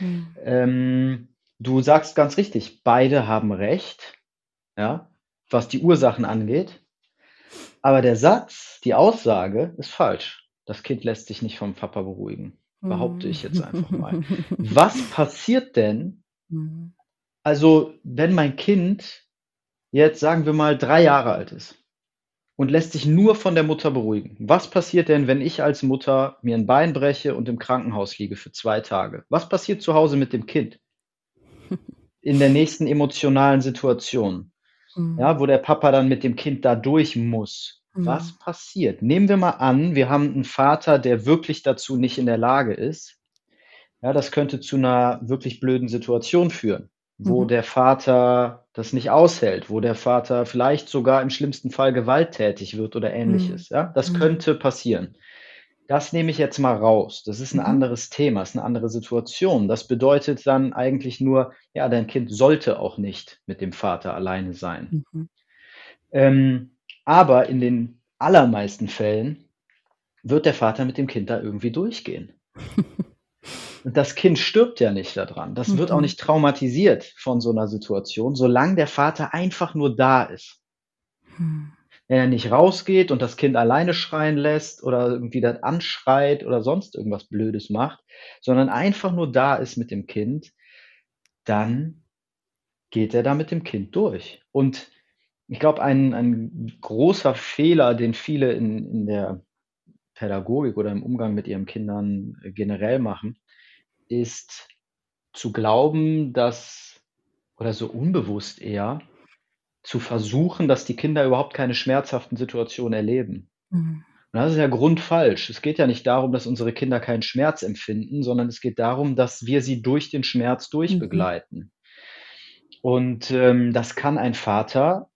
Mhm. Ähm, du sagst ganz richtig, beide haben recht, ja, was die Ursachen angeht. Aber der Satz, die Aussage ist falsch. Das Kind lässt sich nicht vom Papa beruhigen. Behaupte ich jetzt einfach mal. Was passiert denn, hm. also wenn mein Kind jetzt, sagen wir mal, drei Jahre alt ist und lässt sich nur von der Mutter beruhigen. Was passiert denn, wenn ich als Mutter mir ein Bein breche und im Krankenhaus liege für zwei Tage? Was passiert zu Hause mit dem Kind? In der nächsten emotionalen Situation, mhm. ja, wo der Papa dann mit dem Kind da durch muss. Mhm. Was passiert? Nehmen wir mal an, wir haben einen Vater, der wirklich dazu nicht in der Lage ist. Ja, das könnte zu einer wirklich blöden Situation führen wo mhm. der Vater das nicht aushält, wo der Vater vielleicht sogar im schlimmsten Fall gewalttätig wird oder ähnliches. Mhm. Ja, das mhm. könnte passieren. Das nehme ich jetzt mal raus. Das ist ein mhm. anderes Thema, ist eine andere Situation. Das bedeutet dann eigentlich nur, ja, dein Kind sollte auch nicht mit dem Vater alleine sein. Mhm. Ähm, aber in den allermeisten Fällen wird der Vater mit dem Kind da irgendwie durchgehen. das Kind stirbt ja nicht daran. Das mhm. wird auch mhm. nicht traumatisiert von so einer Situation, solange der Vater einfach nur da ist. Mhm. Wenn er nicht rausgeht und das Kind alleine schreien lässt oder irgendwie das anschreit oder sonst irgendwas Blödes macht, sondern einfach nur da ist mit dem Kind, dann geht er da mit dem Kind durch. Und ich glaube, ein, ein großer Fehler, den viele in, in der Pädagogik oder im Umgang mit ihren Kindern generell machen, ist zu glauben, dass oder so unbewusst eher zu versuchen, dass die Kinder überhaupt keine schmerzhaften Situationen erleben. Mhm. Und das ist ja grundfalsch. Es geht ja nicht darum, dass unsere Kinder keinen Schmerz empfinden, sondern es geht darum, dass wir sie durch den Schmerz durchbegleiten. Mhm. Und ähm, das kann ein Vater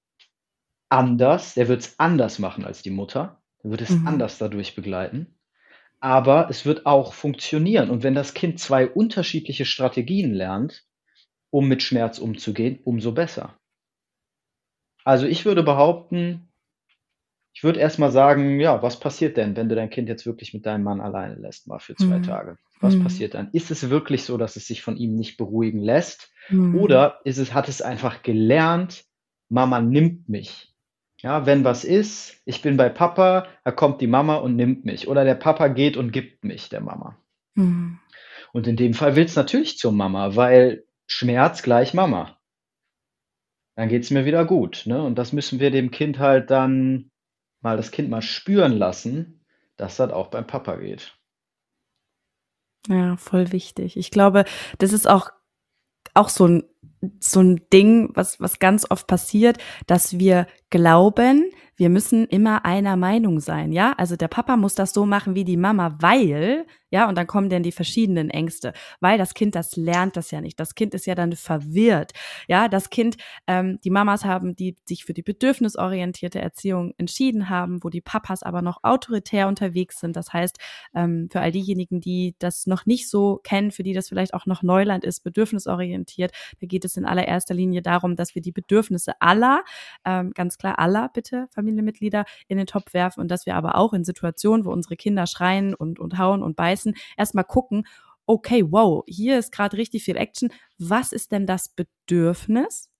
anders, der wird es anders machen als die Mutter, der wird es mhm. anders dadurch begleiten aber es wird auch funktionieren. Und wenn das Kind zwei unterschiedliche Strategien lernt, um mit Schmerz umzugehen, umso besser. Also ich würde behaupten, ich würde erstmal sagen, ja, was passiert denn, wenn du dein Kind jetzt wirklich mit deinem Mann alleine lässt, mal für zwei mhm. Tage? Was mhm. passiert dann? Ist es wirklich so, dass es sich von ihm nicht beruhigen lässt? Mhm. Oder ist es, hat es einfach gelernt, Mama nimmt mich. Ja, wenn was ist, ich bin bei Papa, da kommt die Mama und nimmt mich. Oder der Papa geht und gibt mich der Mama. Mhm. Und in dem Fall will es natürlich zur Mama, weil Schmerz gleich Mama. Dann geht es mir wieder gut. Ne? Und das müssen wir dem Kind halt dann mal das Kind mal spüren lassen, dass das auch beim Papa geht. Ja, voll wichtig. Ich glaube, das ist auch, auch so ein so ein Ding, was, was ganz oft passiert, dass wir glauben, wir müssen immer einer Meinung sein, ja? Also der Papa muss das so machen wie die Mama, weil, ja, und dann kommen dann die verschiedenen Ängste, weil das Kind das lernt das ja nicht. Das Kind ist ja dann verwirrt, ja? Das Kind, ähm, die Mamas haben, die sich für die bedürfnisorientierte Erziehung entschieden haben, wo die Papas aber noch autoritär unterwegs sind. Das heißt, ähm, für all diejenigen, die das noch nicht so kennen, für die das vielleicht auch noch Neuland ist, bedürfnisorientiert, da geht es in allererster Linie darum, dass wir die Bedürfnisse aller, ähm, ganz klar aller, bitte, Familie Familienmitglieder in den Topf werfen und dass wir aber auch in Situationen, wo unsere Kinder schreien und, und hauen und beißen, erstmal gucken, okay, wow, hier ist gerade richtig viel Action. Was ist denn das Bedürfnis?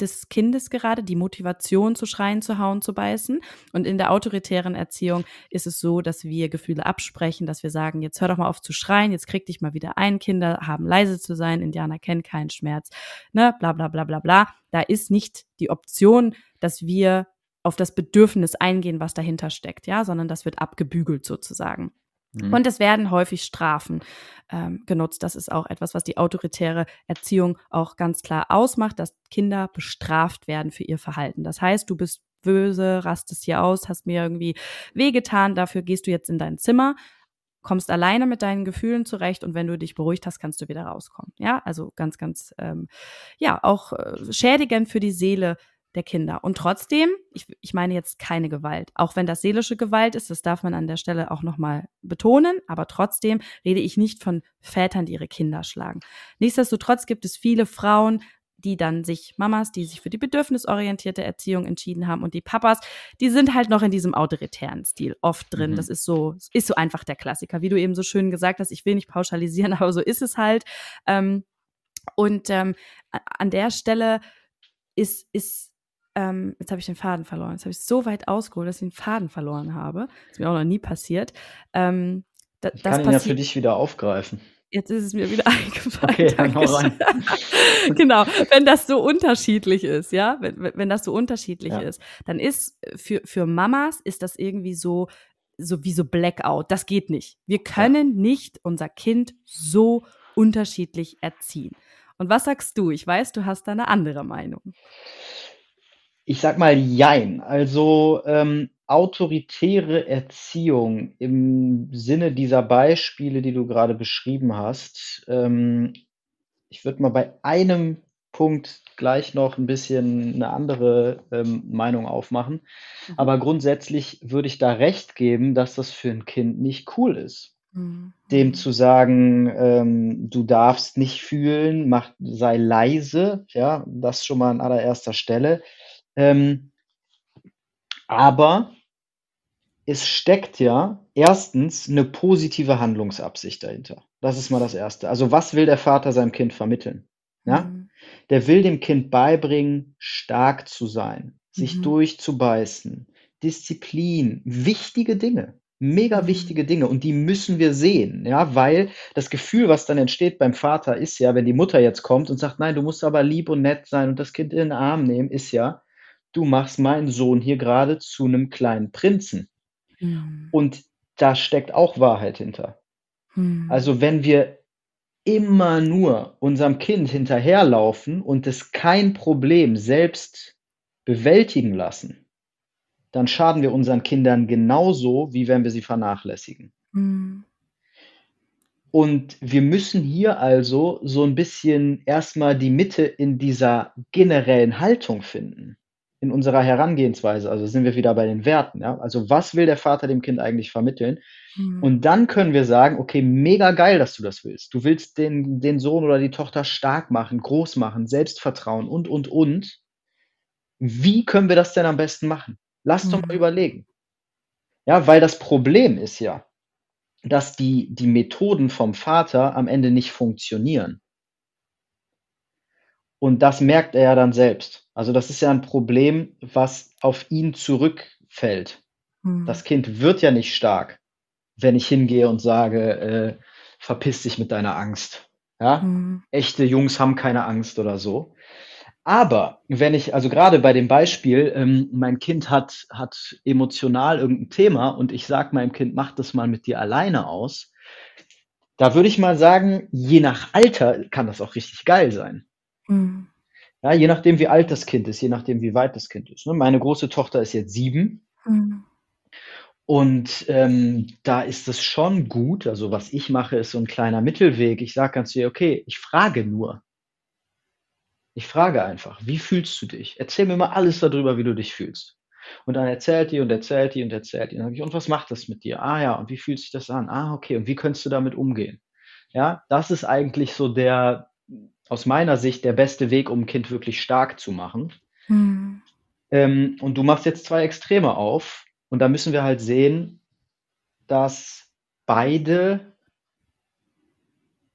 des Kindes gerade, die Motivation zu schreien, zu hauen, zu beißen. Und in der autoritären Erziehung ist es so, dass wir Gefühle absprechen, dass wir sagen, jetzt hör doch mal auf zu schreien, jetzt krieg dich mal wieder ein, Kinder haben leise zu sein, Indianer kennen keinen Schmerz, ne, bla bla bla bla bla. Da ist nicht die Option, dass wir auf das Bedürfnis eingehen, was dahinter steckt, ja, sondern das wird abgebügelt sozusagen. Mhm. Und es werden häufig Strafen ähm, genutzt. Das ist auch etwas, was die autoritäre Erziehung auch ganz klar ausmacht, dass Kinder bestraft werden für ihr Verhalten. Das heißt, du bist böse, rastest hier aus, hast mir irgendwie wehgetan, dafür gehst du jetzt in dein Zimmer, kommst alleine mit deinen Gefühlen zurecht und wenn du dich beruhigt hast, kannst du wieder rauskommen. Ja, also ganz, ganz, ähm, ja, auch äh, schädigend für die Seele der Kinder. Und trotzdem, ich, ich meine jetzt keine Gewalt, auch wenn das seelische Gewalt ist, das darf man an der Stelle auch nochmal betonen, aber trotzdem rede ich nicht von Vätern, die ihre Kinder schlagen. Nichtsdestotrotz gibt es viele Frauen, die dann sich Mamas, die sich für die bedürfnisorientierte Erziehung entschieden haben und die Papas, die sind halt noch in diesem autoritären Stil oft drin. Mhm. Das ist so, ist so einfach der Klassiker. Wie du eben so schön gesagt hast, ich will nicht pauschalisieren, aber so ist es halt. Ähm, und ähm, an der Stelle ist, ist ähm, jetzt habe ich den Faden verloren. Jetzt habe ich so weit ausgeholt, dass ich den Faden verloren habe. Das ist mir auch noch nie passiert. Ähm, da, ich kann ihn ja für dich wieder aufgreifen. Jetzt ist es mir wieder eingefallen. Okay, dann hau rein. genau, wenn das so unterschiedlich ist, ja, wenn, wenn das so unterschiedlich ja. ist, dann ist für, für Mamas ist das irgendwie so, so wie so Blackout. Das geht nicht. Wir können ja. nicht unser Kind so unterschiedlich erziehen. Und was sagst du? Ich weiß, du hast da eine andere Meinung. Ich sag mal jein. Also, ähm, autoritäre Erziehung im Sinne dieser Beispiele, die du gerade beschrieben hast, ähm, ich würde mal bei einem Punkt gleich noch ein bisschen eine andere, ähm, Meinung aufmachen. Mhm. Aber grundsätzlich würde ich da recht geben, dass das für ein Kind nicht cool ist. Mhm. Dem zu sagen, ähm, du darfst nicht fühlen, mach sei leise, ja, das schon mal an allererster Stelle. Ähm, aber es steckt ja erstens eine positive Handlungsabsicht dahinter. Das ist mal das Erste. Also was will der Vater seinem Kind vermitteln? Ja? Mhm. Der will dem Kind beibringen, stark zu sein, sich mhm. durchzubeißen, Disziplin, wichtige Dinge, mega mhm. wichtige Dinge und die müssen wir sehen, ja, weil das Gefühl, was dann entsteht beim Vater ist ja, wenn die Mutter jetzt kommt und sagt, nein, du musst aber lieb und nett sein und das Kind in den Arm nehmen, ist ja, du machst meinen Sohn hier gerade zu einem kleinen Prinzen. Mhm. Und da steckt auch Wahrheit hinter. Mhm. Also wenn wir immer nur unserem Kind hinterherlaufen und es kein Problem selbst bewältigen lassen, dann schaden wir unseren Kindern genauso, wie wenn wir sie vernachlässigen. Mhm. Und wir müssen hier also so ein bisschen erstmal die Mitte in dieser generellen Haltung finden in unserer Herangehensweise. Also sind wir wieder bei den Werten. Ja? Also was will der Vater dem Kind eigentlich vermitteln? Mhm. Und dann können wir sagen, okay, mega geil, dass du das willst. Du willst den, den Sohn oder die Tochter stark machen, groß machen, Selbstvertrauen und, und, und. Wie können wir das denn am besten machen? Lass mhm. doch mal mhm. überlegen. Ja, weil das Problem ist ja, dass die, die Methoden vom Vater am Ende nicht funktionieren. Und das merkt er ja dann selbst. Also das ist ja ein Problem, was auf ihn zurückfällt. Mhm. Das Kind wird ja nicht stark, wenn ich hingehe und sage, äh, verpiss dich mit deiner Angst. Ja? Mhm. Echte Jungs haben keine Angst oder so. Aber wenn ich, also gerade bei dem Beispiel, ähm, mein Kind hat, hat emotional irgendein Thema und ich sage meinem Kind, mach das mal mit dir alleine aus, da würde ich mal sagen, je nach Alter kann das auch richtig geil sein. Mhm. Ja, je nachdem, wie alt das Kind ist, je nachdem, wie weit das Kind ist. Ne? Meine große Tochter ist jetzt sieben. Mhm. Und ähm, da ist es schon gut. Also, was ich mache, ist so ein kleiner Mittelweg. Ich sage ganz ihr, okay, ich frage nur. Ich frage einfach, wie fühlst du dich? Erzähl mir mal alles darüber, wie du dich fühlst. Und dann erzählt die und erzählt die und erzählt die. Und, ich, und was macht das mit dir? Ah ja, und wie fühlt sich das an? Ah, okay, und wie könntest du damit umgehen? Ja, das ist eigentlich so der, aus meiner Sicht der beste Weg, um ein Kind wirklich stark zu machen. Mhm. Ähm, und du machst jetzt zwei Extreme auf. Und da müssen wir halt sehen, dass beide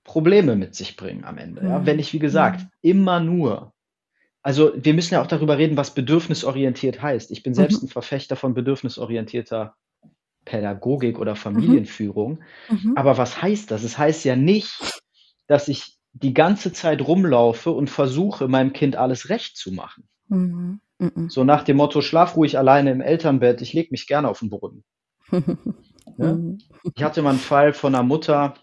Probleme mit sich bringen am Ende. Ja? Wenn ich, wie gesagt, immer nur also wir müssen ja auch darüber reden, was bedürfnisorientiert heißt. Ich bin selbst Mhm. ein Verfechter von bedürfnisorientierter Pädagogik oder Mhm. Familienführung. Mhm. Aber was heißt das? Es heißt ja nicht, dass ich die ganze Zeit rumlaufe und versuche, meinem Kind alles recht zu machen. Mhm. Mhm. So nach dem Motto, schlaf ruhig alleine im Elternbett, ich lege mich gerne auf den Boden. Ja? Mhm. Ich hatte mal einen Fall von einer Mutter,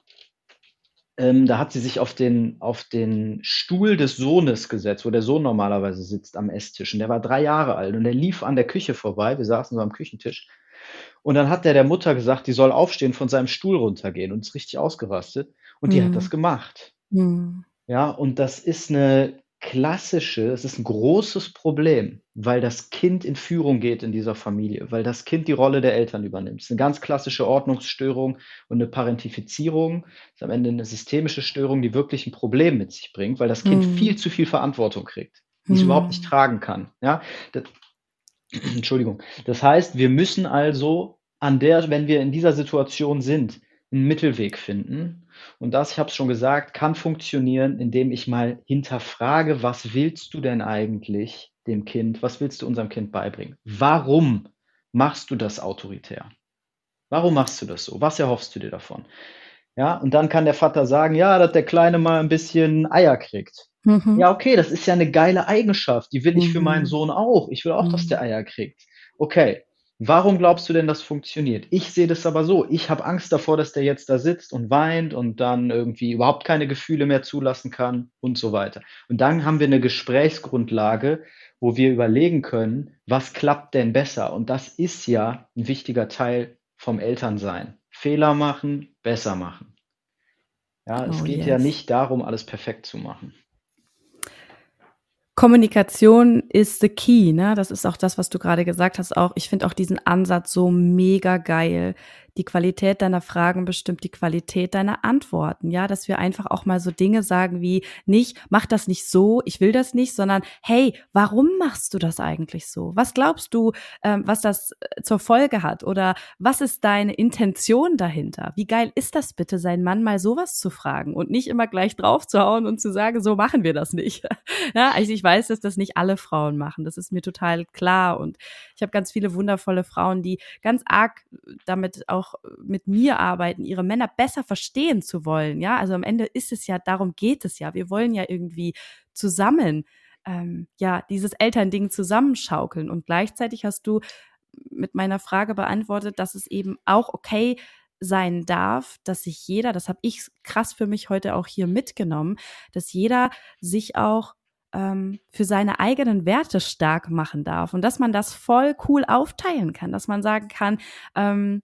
ähm, da hat sie sich auf den, auf den Stuhl des Sohnes gesetzt, wo der Sohn normalerweise sitzt am Esstisch. Und der war drei Jahre alt und der lief an der Küche vorbei. Wir saßen so am Küchentisch. Und dann hat der der Mutter gesagt, die soll aufstehen, von seinem Stuhl runtergehen und ist richtig ausgerastet. Und die hat das Mhm. gemacht. Mhm. Ja, und das ist eine klassische, es ist ein großes Problem, weil das Kind in Führung geht in dieser Familie, weil das Kind die Rolle der Eltern übernimmt. Es ist eine ganz klassische Ordnungsstörung und eine Parentifizierung. Es ist am Ende eine systemische Störung, die wirklich ein Problem mit sich bringt, weil das Kind Mhm. viel zu viel Verantwortung kriegt, die es überhaupt nicht Mhm. tragen kann. Ja, das, Entschuldigung. Das heißt, wir müssen also an der, wenn wir in dieser Situation sind, einen Mittelweg finden. Und das, ich habe es schon gesagt, kann funktionieren, indem ich mal hinterfrage, was willst du denn eigentlich dem Kind, was willst du unserem Kind beibringen? Warum machst du das autoritär? Warum machst du das so? Was erhoffst du dir davon? Ja, und dann kann der Vater sagen, ja, dass der Kleine mal ein bisschen Eier kriegt. Mhm. Ja, okay, das ist ja eine geile Eigenschaft. Die will ich für meinen Mhm. Sohn auch. Ich will auch, dass der Mhm. Eier kriegt. Okay, warum glaubst du denn, das funktioniert? Ich sehe das aber so. Ich habe Angst davor, dass der jetzt da sitzt und weint und dann irgendwie überhaupt keine Gefühle mehr zulassen kann und so weiter. Und dann haben wir eine Gesprächsgrundlage, wo wir überlegen können, was klappt denn besser? Und das ist ja ein wichtiger Teil vom Elternsein. Fehler machen, besser machen. Ja, es Oh geht ja yes. nicht darum, alles perfekt zu machen. Kommunikation ist the key, ne? Das ist auch das, was du gerade gesagt hast. Auch ich finde auch diesen Ansatz so mega geil. Die Qualität deiner Fragen bestimmt die Qualität deiner Antworten. Ja, dass wir einfach auch mal so Dinge sagen wie nicht, mach das nicht so, ich will das nicht, sondern hey, warum machst du das eigentlich so? Was glaubst du, ähm, was das äh, zur Folge hat? Oder was ist deine Intention dahinter? Wie geil ist das bitte, seinen Mann mal sowas zu fragen und nicht immer gleich draufzuhauen und zu sagen, so machen wir das nicht. Ja, also ich weiß, dass das nicht alle Frauen machen. Das ist mir total klar. Und ich habe ganz viele wundervolle Frauen, die ganz arg damit auch mit mir arbeiten, ihre Männer besser verstehen zu wollen. Ja, also am Ende ist es ja, darum geht es ja. Wir wollen ja irgendwie zusammen, ähm, ja, dieses Elternding zusammenschaukeln. Und gleichzeitig hast du mit meiner Frage beantwortet, dass es eben auch okay sein darf, dass sich jeder, das habe ich krass für mich heute auch hier mitgenommen, dass jeder sich auch ähm, für seine eigenen Werte stark machen darf und dass man das voll cool aufteilen kann, dass man sagen kann, ähm,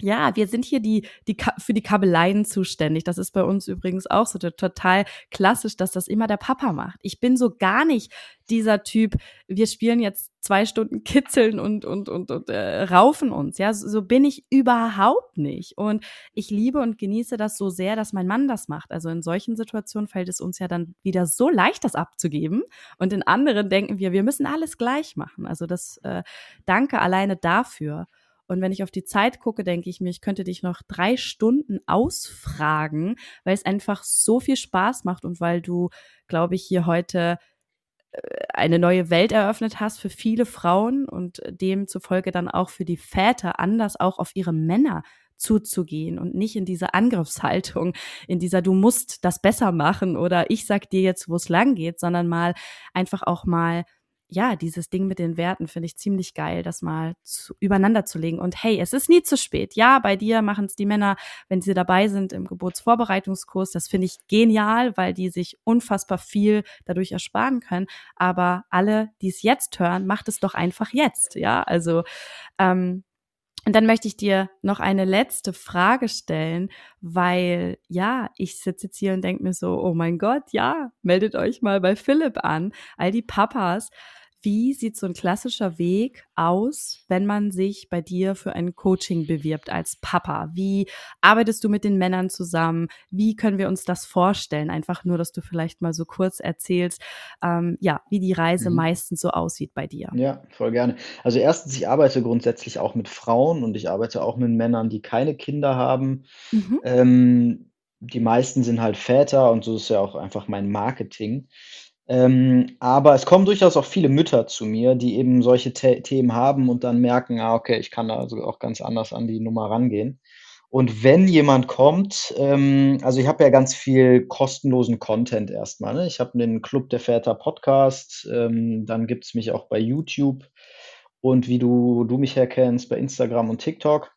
ja, wir sind hier die, die für die Kabeleien zuständig. Das ist bei uns übrigens auch so total klassisch, dass das immer der Papa macht. Ich bin so gar nicht dieser Typ, wir spielen jetzt zwei Stunden Kitzeln und, und, und, und äh, raufen uns. Ja, so, so bin ich überhaupt nicht. Und ich liebe und genieße das so sehr, dass mein Mann das macht. Also in solchen Situationen fällt es uns ja dann wieder so leicht, das abzugeben. Und in anderen denken wir, wir müssen alles gleich machen. Also das äh, danke alleine dafür. Und wenn ich auf die Zeit gucke, denke ich mir, ich könnte dich noch drei Stunden ausfragen, weil es einfach so viel Spaß macht und weil du, glaube ich, hier heute äh, eine neue Welt eröffnet hast für viele Frauen und demzufolge dann auch für die Väter anders auch auf ihre Männer zuzugehen und nicht in diese Angriffshaltung, in dieser du musst das besser machen oder ich sag dir jetzt, wo es lang geht, sondern mal einfach auch mal ja, dieses Ding mit den Werten finde ich ziemlich geil, das mal zu, übereinander zu legen. Und hey, es ist nie zu spät. Ja, bei dir machen es die Männer, wenn sie dabei sind im Geburtsvorbereitungskurs. Das finde ich genial, weil die sich unfassbar viel dadurch ersparen können. Aber alle, die es jetzt hören, macht es doch einfach jetzt. Ja, also ähm, und dann möchte ich dir noch eine letzte Frage stellen, weil ja, ich sitze jetzt hier und denke mir so, oh mein Gott, ja, meldet euch mal bei Philipp an, all die Papas. Wie sieht so ein klassischer Weg aus, wenn man sich bei dir für ein Coaching bewirbt als Papa? Wie arbeitest du mit den Männern zusammen? Wie können wir uns das vorstellen? Einfach nur, dass du vielleicht mal so kurz erzählst, ähm, ja, wie die Reise Mhm. meistens so aussieht bei dir. Ja, voll gerne. Also erstens, ich arbeite grundsätzlich auch mit Frauen und ich arbeite auch mit Männern, die keine Kinder haben. Mhm. Ähm, die meisten sind halt Väter und so ist ja auch einfach mein Marketing. Ähm, aber es kommen durchaus auch viele Mütter zu mir, die eben solche The Themen haben und dann merken, ah, okay, ich kann da also auch ganz anders an die Nummer rangehen. Und wenn jemand kommt, ähm, also ich habe ja ganz viel kostenlosen Content erstmal. Ne? Ich habe den Club der Väter Podcast, ähm, dann gibt es mich auch bei YouTube und wie du, du mich erkennst, bei Instagram und TikTok.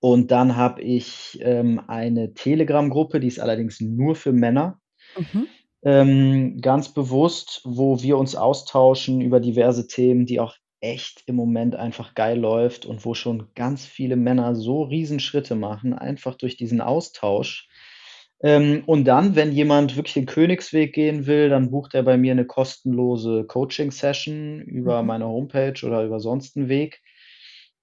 Und dann habe ich ähm, eine Telegram-Gruppe, die ist allerdings nur für Männer. Mhm. Ähm, ganz bewusst, wo wir uns austauschen über diverse Themen, die auch echt im Moment einfach geil läuft und wo schon ganz viele Männer so Riesenschritte machen, einfach durch diesen Austausch. Ähm, und dann, wenn jemand wirklich den Königsweg gehen will, dann bucht er bei mir eine kostenlose Coaching-Session über mhm. meine Homepage oder über sonst einen Weg.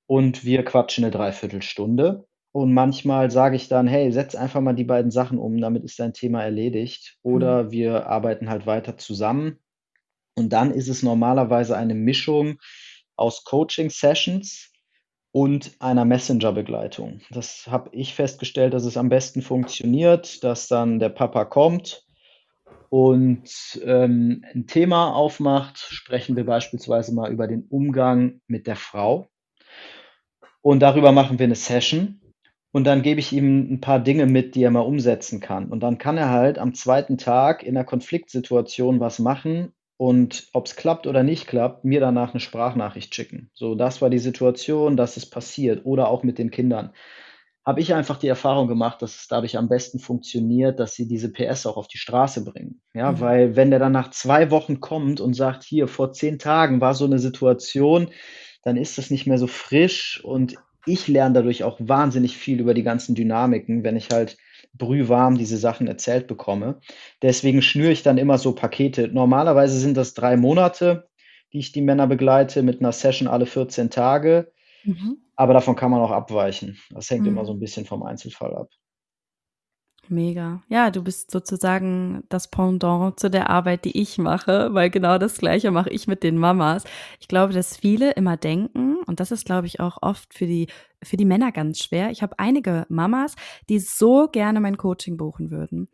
Und wir quatschen eine Dreiviertelstunde. Und manchmal sage ich dann, hey, setz einfach mal die beiden Sachen um, damit ist dein Thema erledigt. Oder mhm. wir arbeiten halt weiter zusammen. Und dann ist es normalerweise eine Mischung aus Coaching-Sessions und einer Messenger-Begleitung. Das habe ich festgestellt, dass es am besten funktioniert, dass dann der Papa kommt und ähm, ein Thema aufmacht. Sprechen wir beispielsweise mal über den Umgang mit der Frau. Und darüber machen wir eine Session. Und dann gebe ich ihm ein paar Dinge mit, die er mal umsetzen kann. Und dann kann er halt am zweiten Tag in einer Konfliktsituation was machen und ob es klappt oder nicht klappt, mir danach eine Sprachnachricht schicken. So, das war die Situation, das ist passiert oder auch mit den Kindern. Habe ich einfach die Erfahrung gemacht, dass es dadurch am besten funktioniert, dass sie diese PS auch auf die Straße bringen. Ja, mhm. weil wenn der dann nach zwei Wochen kommt und sagt, hier vor zehn Tagen war so eine Situation, dann ist das nicht mehr so frisch und ich lerne dadurch auch wahnsinnig viel über die ganzen Dynamiken, wenn ich halt brühwarm diese Sachen erzählt bekomme. Deswegen schnüre ich dann immer so Pakete. Normalerweise sind das drei Monate, die ich die Männer begleite, mit einer Session alle 14 Tage. Mhm. Aber davon kann man auch abweichen. Das hängt mhm. immer so ein bisschen vom Einzelfall ab. Mega. Ja, du bist sozusagen das Pendant zu der Arbeit, die ich mache, weil genau das Gleiche mache ich mit den Mamas. Ich glaube, dass viele immer denken, und das ist, glaube ich, auch oft für die, für die Männer ganz schwer. Ich habe einige Mamas, die so gerne mein Coaching buchen würden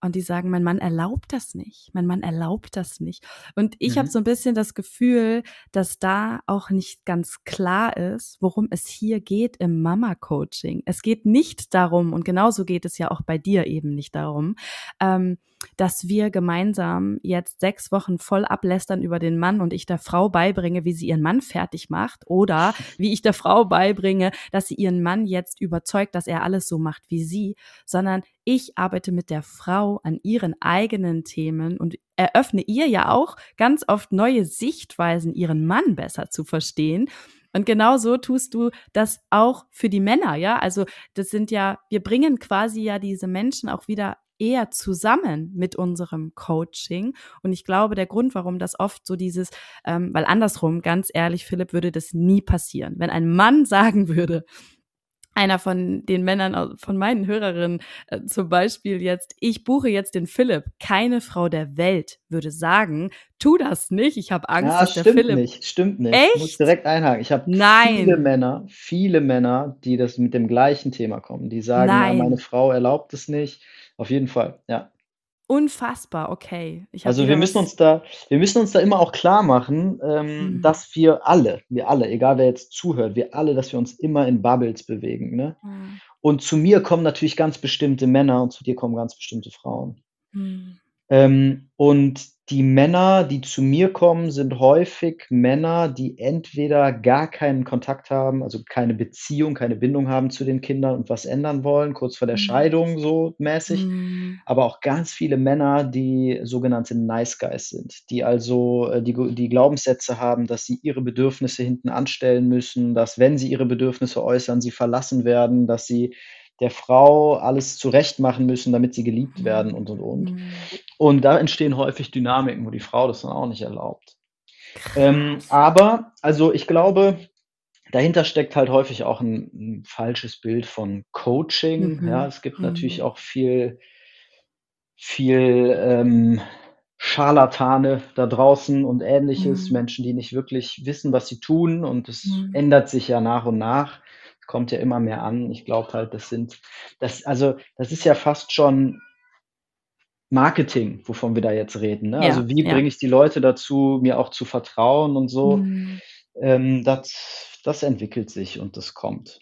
und die sagen, mein Mann erlaubt das nicht, mein Mann erlaubt das nicht. Und ich mhm. habe so ein bisschen das Gefühl, dass da auch nicht ganz klar ist, worum es hier geht im Mama-Coaching. Es geht nicht darum, und genauso geht es ja auch bei dir eben nicht darum, ähm, dass wir gemeinsam jetzt sechs Wochen voll ablästern über den Mann und ich der Frau beibringe, wie sie ihren Mann fertig macht oder wie ich der Frau beibringe, dass sie ihren Mann jetzt überzeugt, dass er alles so macht wie sie, sondern ich arbeite mit der Frau an ihren eigenen Themen und eröffne ihr ja auch ganz oft neue Sichtweisen, ihren Mann besser zu verstehen. Und genau so tust du das auch für die Männer, ja. Also das sind ja, wir bringen quasi ja diese Menschen auch wieder eher zusammen mit unserem Coaching. Und ich glaube, der Grund, warum das oft so dieses, ähm, weil andersrum, ganz ehrlich, Philipp, würde das nie passieren. Wenn ein Mann sagen würde, einer von den Männern von meinen Hörerinnen äh, zum Beispiel jetzt, ich buche jetzt den Philipp. Keine Frau der Welt würde sagen, tu das nicht. Ich habe Angst, ja, dass der Philipp. Nicht, stimmt nicht. Echt? Ich muss direkt einhaken. Ich habe viele Männer, viele Männer, die das mit dem gleichen Thema kommen, die sagen, ja, meine Frau erlaubt es nicht. Auf jeden Fall, ja. Unfassbar, okay. also wir müssen uns da, wir müssen uns da immer auch klar machen, ähm, mhm. dass wir alle, wir alle, egal wer jetzt zuhört, wir alle, dass wir uns immer in Bubbles bewegen. Ne? Mhm. Und zu mir kommen natürlich ganz bestimmte Männer und zu dir kommen ganz bestimmte Frauen. Mhm. Ähm, und die Männer, die zu mir kommen, sind häufig Männer, die entweder gar keinen Kontakt haben, also keine Beziehung, keine Bindung haben zu den Kindern und was ändern wollen, kurz vor der mhm. Scheidung so mäßig, mhm. aber auch ganz viele Männer, die sogenannte Nice Guys sind, die also äh, die, die Glaubenssätze haben, dass sie ihre Bedürfnisse hinten anstellen müssen, dass wenn sie ihre Bedürfnisse äußern, sie verlassen werden, dass sie der Frau alles zurecht machen müssen, damit sie geliebt werden und und und. Mhm. Und da entstehen häufig Dynamiken, wo die Frau das dann auch nicht erlaubt. Ähm, aber, also ich glaube, dahinter steckt halt häufig auch ein, ein falsches Bild von Coaching. Mhm. Ja, es gibt mhm. natürlich auch viel, viel ähm, Scharlatane da draußen und ähnliches, mhm. Menschen, die nicht wirklich wissen, was sie tun und es mhm. ändert sich ja nach und nach kommt ja immer mehr an. Ich glaube halt, das sind, das, also, das ist ja fast schon Marketing, wovon wir da jetzt reden. Ne? Ja, Also wie ja. bringe ich die Leute dazu, mir auch zu vertrauen und so. Mhm. Ähm, das, das entwickelt sich und das kommt.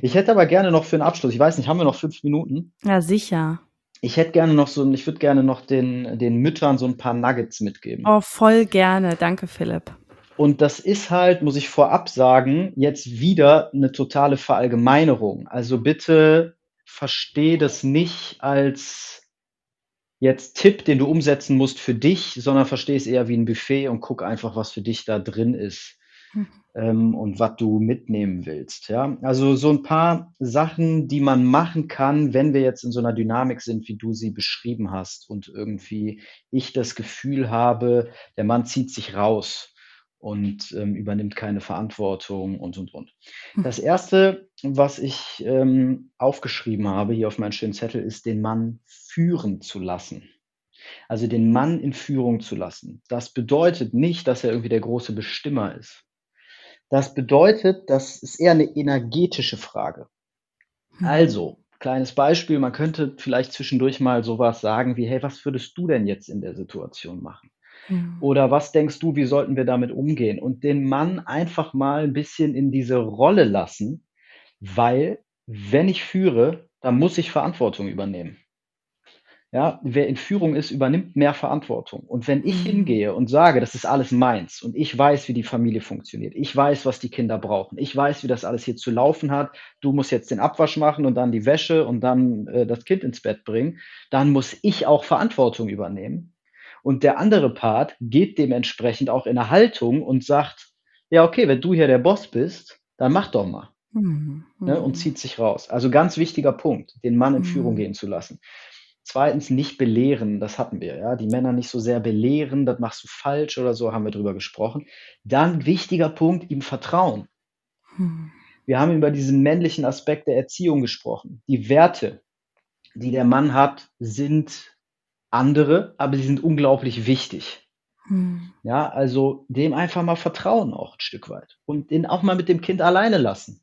Ich hätte aber gerne noch für den Abschluss, ich weiß nicht, haben wir noch fünf Minuten? Ja, sicher. Ich hätte gerne noch so, ich würde gerne noch den, den Müttern so ein paar Nuggets mitgeben. Oh, voll gerne. Danke, Philipp. Und das ist halt, muss ich vorab sagen, jetzt wieder eine totale Verallgemeinerung. Also bitte versteh das nicht als jetzt Tipp, den du umsetzen musst für dich, sondern versteh es eher wie ein Buffet und guck einfach, was für dich da drin ist Mhm. ähm, und was du mitnehmen willst. Ja, also so ein paar Sachen, die man machen kann, wenn wir jetzt in so einer Dynamik sind, wie du sie beschrieben hast und irgendwie ich das Gefühl habe, der Mann zieht sich raus und ähm, übernimmt keine Verantwortung und und und. Das erste, was ich ähm, aufgeschrieben habe hier auf meinen schönen Zettel, ist, den Mann führen zu lassen. Also den Mann in Führung zu lassen. Das bedeutet nicht, dass er irgendwie der große Bestimmer ist. Das bedeutet, das ist eher eine energetische Frage. Mhm. Also, kleines Beispiel, man könnte vielleicht zwischendurch mal sowas sagen wie, hey, was würdest du denn jetzt in der Situation machen? Mhm. Oder was denkst du, wie sollten wir damit umgehen? Und den Mann einfach mal ein bisschen in diese Rolle lassen, weil wenn ich führe, dann muss ich Verantwortung übernehmen. Ja, wer in Führung ist, übernimmt mehr Verantwortung. Und wenn ich Mhm. hingehe und sage, das ist alles meins und ich weiß, wie die Familie funktioniert, ich weiß, was die Kinder brauchen, ich weiß, wie das alles hier zu laufen hat, du musst jetzt den Abwasch machen und dann die Wäsche und dann äh, das Kind ins Bett bringen, dann muss ich auch Verantwortung übernehmen. Und der andere Part geht dementsprechend auch in eine Haltung und sagt, ja, okay, wenn du hier der Boss bist, dann mach doch mal. Mhm. Ne, und zieht sich raus. Also ganz wichtiger Punkt, den Mann in Führung Mhm. gehen zu lassen. Zweitens, nicht belehren, das hatten wir, ja. Die Männer nicht so sehr belehren, das machst du falsch oder so, haben wir drüber gesprochen. Dann wichtiger Punkt, ihm vertrauen. Mhm. Wir haben über diesen männlichen Aspekt der Erziehung gesprochen. Die Werte, die der Mann hat, sind andere, aber sie sind unglaublich wichtig. Mhm. Ja, also dem einfach mal vertrauen auch ein Stück weit und den auch mal mit dem Kind alleine lassen.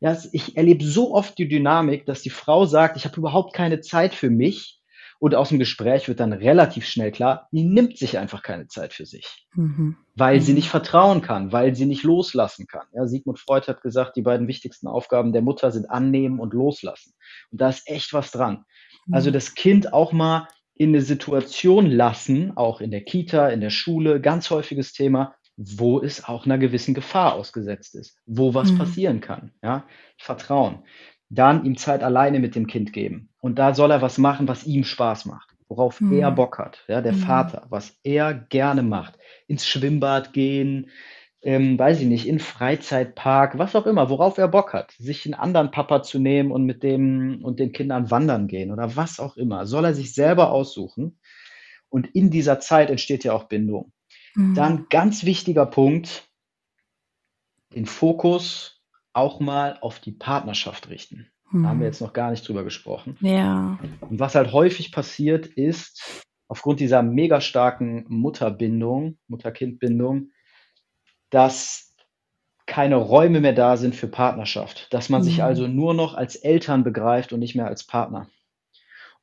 Ja, ich erlebe so oft die Dynamik, dass die Frau sagt, ich habe überhaupt keine Zeit für mich und aus dem Gespräch wird dann relativ schnell klar, die nimmt sich einfach keine Zeit für sich, Mhm. weil sie Mhm. nicht vertrauen kann, weil sie nicht loslassen kann. Ja, Sigmund Freud hat gesagt, die beiden wichtigsten Aufgaben der Mutter sind annehmen und loslassen. Und da ist echt was dran. Also Mhm. das Kind auch mal in eine Situation lassen, auch in der Kita, in der Schule, ganz häufiges Thema, wo es auch einer gewissen Gefahr ausgesetzt ist, wo was Mhm. passieren kann. Ja? Vertrauen. Dann ihm Zeit alleine mit dem Kind geben. Und da soll er was machen, was ihm Spaß macht, worauf Mhm. er Bock hat. Ja, der Mhm. Vater, was er gerne macht. Ins Schwimmbad gehen, ähm, weiß ich nicht, in Freizeitpark, was auch immer, worauf er Bock hat. Sich einen anderen Papa zu nehmen und mit dem und den Kindern wandern gehen oder was auch immer. Soll er sich selber aussuchen. Und in dieser Zeit entsteht ja auch Bindung. Mhm. Dann ganz wichtiger Punkt, den Fokus auch mal auf die Partnerschaft richten. Da haben wir Mhm. jetzt noch gar nicht drüber gesprochen. Ja. Und was halt häufig passiert ist, aufgrund dieser mega starken Mutterbindung, Mutter-Kind-Bindung, dass keine Räume mehr da sind für Partnerschaft. Dass man sich Mhm. also nur noch als Eltern begreift und nicht mehr als Partner.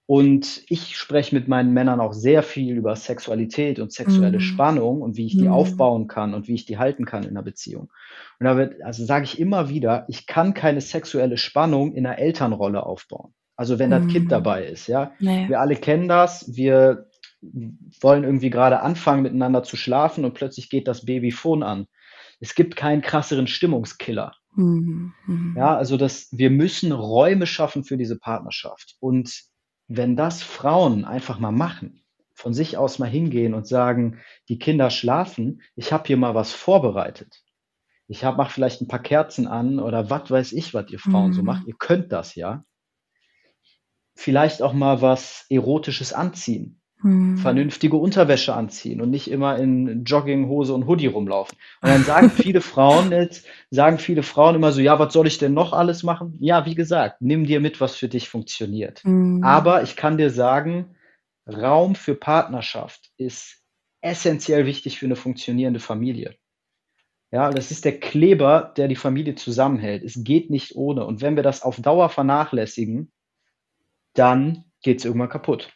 Und ich spreche mit meinen Männern auch sehr viel über Sexualität und sexuelle Mhm. Spannung und wie ich die Mhm. aufbauen kann und wie ich die halten kann in einer Beziehung. Und da wird, also sage ich immer wieder, ich kann keine sexuelle Spannung in einer Elternrolle aufbauen. Also wenn das Kind Mhm. dabei ist, ja. Nee. Wir alle kennen das. Wir wollen irgendwie gerade anfangen, miteinander zu schlafen und plötzlich geht das Babyphone an. Es gibt keinen krasseren Stimmungskiller. Mhm. Mhm. Ja, also das, wir müssen Räume schaffen für diese Partnerschaft. Und wenn das Frauen einfach mal machen, von sich aus mal hingehen und sagen, die Kinder schlafen, ich habe hier mal was vorbereitet. Ich hab, mach vielleicht ein paar Kerzen an oder was weiß ich, was ihr Frauen so Mhm. macht. Ihr könnt das ja. Vielleicht auch mal was Erotisches anziehen. Mhm. Vernünftige Unterwäsche anziehen und nicht immer in Jogginghose und Hoodie rumlaufen. Und dann sagen viele Frauen jetzt, sagen viele Frauen immer so, ja, was soll ich denn noch alles machen? Ja, wie gesagt, nimm dir mit, was für dich funktioniert. Mhm. Aber ich kann dir sagen, Raum für Partnerschaft ist essentiell wichtig für eine funktionierende Familie. Ja, das ist der Kleber, der die Familie zusammenhält. Es geht nicht ohne. Und wenn wir das auf Dauer vernachlässigen, dann geht es irgendwann kaputt.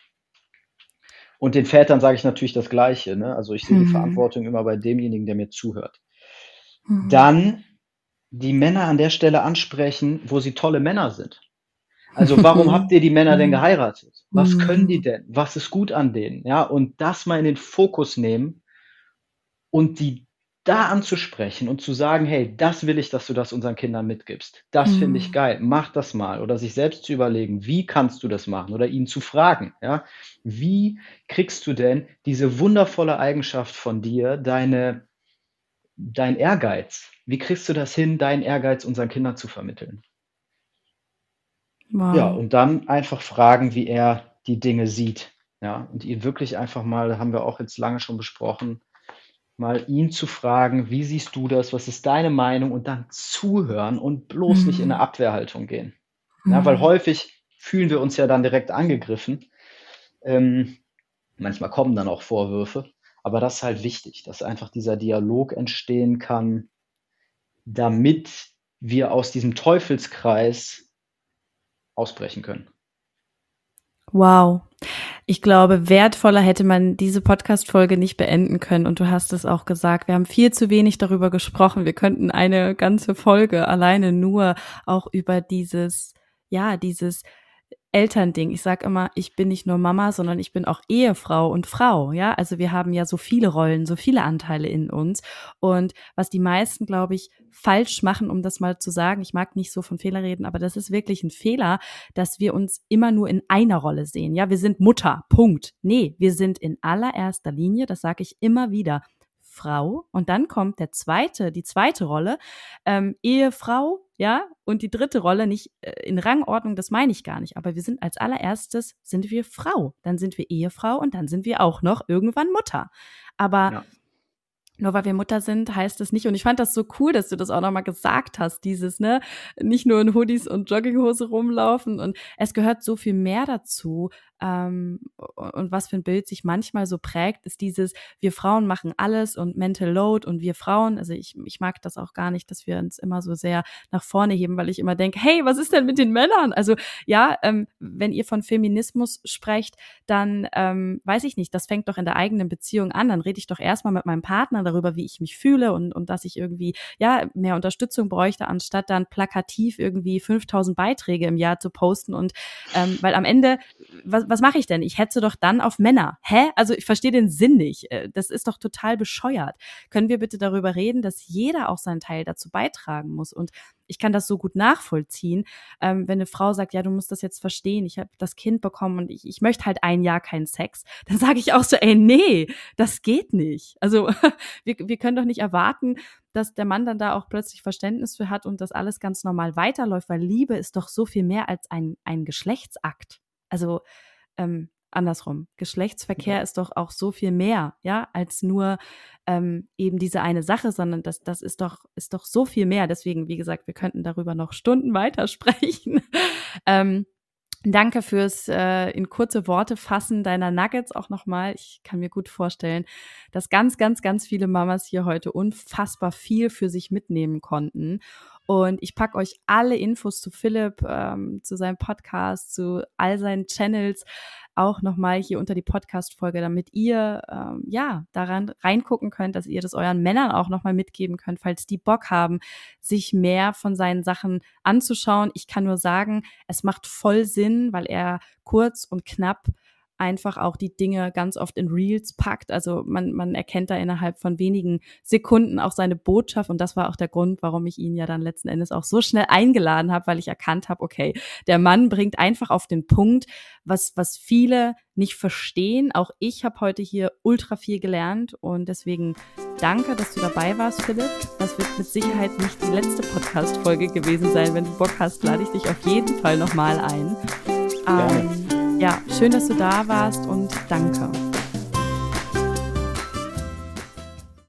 Und den Vätern sage ich natürlich das Gleiche. Ne? Also ich sehe die Mhm. Verantwortung immer bei demjenigen, der mir zuhört. Mhm. Dann die Männer an der Stelle ansprechen, wo sie tolle Männer sind. Also warum habt ihr die Männer denn Mhm. geheiratet? Was Mhm. können die denn? Was ist gut an denen? Ja, und das mal in den Fokus nehmen und die da anzusprechen und zu sagen, hey, das will ich, dass du das unseren Kindern mitgibst. Das finde ich Mhm. geil. Mach das mal. Oder sich selbst zu überlegen, wie kannst du das machen? Oder ihn zu fragen, ja, wie kriegst du denn diese wundervolle Eigenschaft von dir, deine, dein Ehrgeiz? Wie kriegst du das hin, deinen Ehrgeiz unseren Kindern zu vermitteln? Ja, Wow. und dann einfach fragen, wie er die Dinge sieht. Ja, und ihn wirklich einfach mal, haben wir auch jetzt lange schon besprochen, mal ihn zu fragen, wie siehst du das, was ist deine Meinung und dann zuhören und bloß nicht in eine Mhm. Abwehrhaltung gehen. Ja, weil Mhm. häufig fühlen wir uns ja dann direkt angegriffen. Ähm, manchmal kommen dann auch Vorwürfe, aber das ist halt wichtig, dass einfach dieser Dialog entstehen kann, damit wir aus diesem Teufelskreis ausbrechen können. Wow. Ich glaube, wertvoller hätte man diese Podcast-Folge nicht beenden können. Und du hast es auch gesagt. Wir haben viel zu wenig darüber gesprochen. Wir könnten eine ganze Folge alleine nur auch über dieses, ja, dieses Elternding. Ich sage immer, ich bin nicht nur Mama, sondern ich bin auch Ehefrau und Frau. Ja, also wir haben ja so viele Rollen, so viele Anteile in uns. Und was die meisten, glaube ich, falsch machen, um das mal zu sagen, ich mag nicht so von Fehler reden, aber das ist wirklich ein Fehler, dass wir uns immer nur in einer Rolle sehen. Ja, wir sind Mutter, Punkt. Nee, wir sind in allererster Linie, das sage ich immer wieder, Frau. Und dann kommt der zweite, die zweite Rolle, ähm, Ehefrau, ja, und die dritte Rolle nicht äh, in Rangordnung, das meine ich gar nicht. Aber wir sind als allererstes sind wir Frau, dann sind wir Ehefrau und dann sind wir auch noch irgendwann Mutter. Aber Ja. Nur weil wir Mutter sind, heißt es nicht. Und ich fand das so cool, dass du das auch nochmal gesagt hast, dieses, ne, nicht nur in Hoodies und Jogginghose rumlaufen. Und es gehört so viel mehr dazu. Ähm, und was für ein Bild sich manchmal so prägt, ist dieses, wir Frauen machen alles und Mental Load und wir Frauen, also ich, ich mag das auch gar nicht, dass wir uns immer so sehr nach vorne heben, weil ich immer denke, hey, was ist denn mit den Männern? Also ja, ähm, wenn ihr von Feminismus sprecht, dann ähm, weiß ich nicht, das fängt doch in der eigenen Beziehung an. Dann rede ich doch erstmal mit meinem Partner darüber, wie ich mich fühle und, und dass ich irgendwie ja mehr Unterstützung bräuchte, anstatt dann plakativ irgendwie 5000 Beiträge im Jahr zu posten. Und ähm, weil am Ende, was, was mache ich denn? Ich hetze doch dann auf Männer. Hä? Also ich verstehe den Sinn nicht. Äh, Das ist doch total bescheuert. Können wir bitte darüber reden, dass jeder auch seinen Teil dazu beitragen muss? Und ich kann das so gut nachvollziehen, ähm, wenn eine Frau sagt, ja, du musst das jetzt verstehen, ich habe das Kind bekommen und ich, ich möchte halt ein Jahr keinen Sex, dann sage ich auch so, ey, nee, das geht nicht. Also wir, wir können doch nicht erwarten, dass der Mann dann da auch plötzlich Verständnis für hat und das alles ganz normal weiterläuft, weil Liebe ist doch so viel mehr als ein, ein Geschlechtsakt. Also ähm, andersrum. Geschlechtsverkehr Ja. ist doch auch so viel mehr, ja, als nur ähm, eben diese eine Sache, sondern das, das ist doch, ist doch so viel mehr. Deswegen, wie gesagt, wir könnten darüber noch Stunden weitersprechen. ähm, Danke fürs äh, in kurze Worte fassen deiner Nuggets auch nochmal. Ich kann mir gut vorstellen, dass ganz, ganz, ganz viele Mamas hier heute unfassbar viel für sich mitnehmen konnten. Und ich packe euch alle Infos zu Philipp, ähm, zu seinem Podcast, zu all seinen Channels auch nochmal hier unter die Podcast-Folge, damit ihr ähm, ja daran reingucken könnt, dass ihr das euren Männern auch nochmal mitgeben könnt, falls die Bock haben, sich mehr von seinen Sachen anzuschauen. Ich kann nur sagen, es macht voll Sinn, weil er kurz und knapp einfach auch die Dinge ganz oft in Reels packt. Also man, man erkennt da innerhalb von wenigen Sekunden auch seine Botschaft. Und das war auch der Grund, warum ich ihn ja dann letzten Endes auch so schnell eingeladen habe, weil ich erkannt habe, okay, der Mann bringt einfach auf den Punkt, was, was viele nicht verstehen. Auch ich habe heute hier ultra viel gelernt und deswegen danke, dass du dabei warst, Philipp. Das wird mit Sicherheit nicht die letzte Podcast-Folge gewesen sein. Wenn du Bock hast, lade ich dich auf jeden Fall nochmal ein. Ähm, ja, schön, dass du da warst und danke.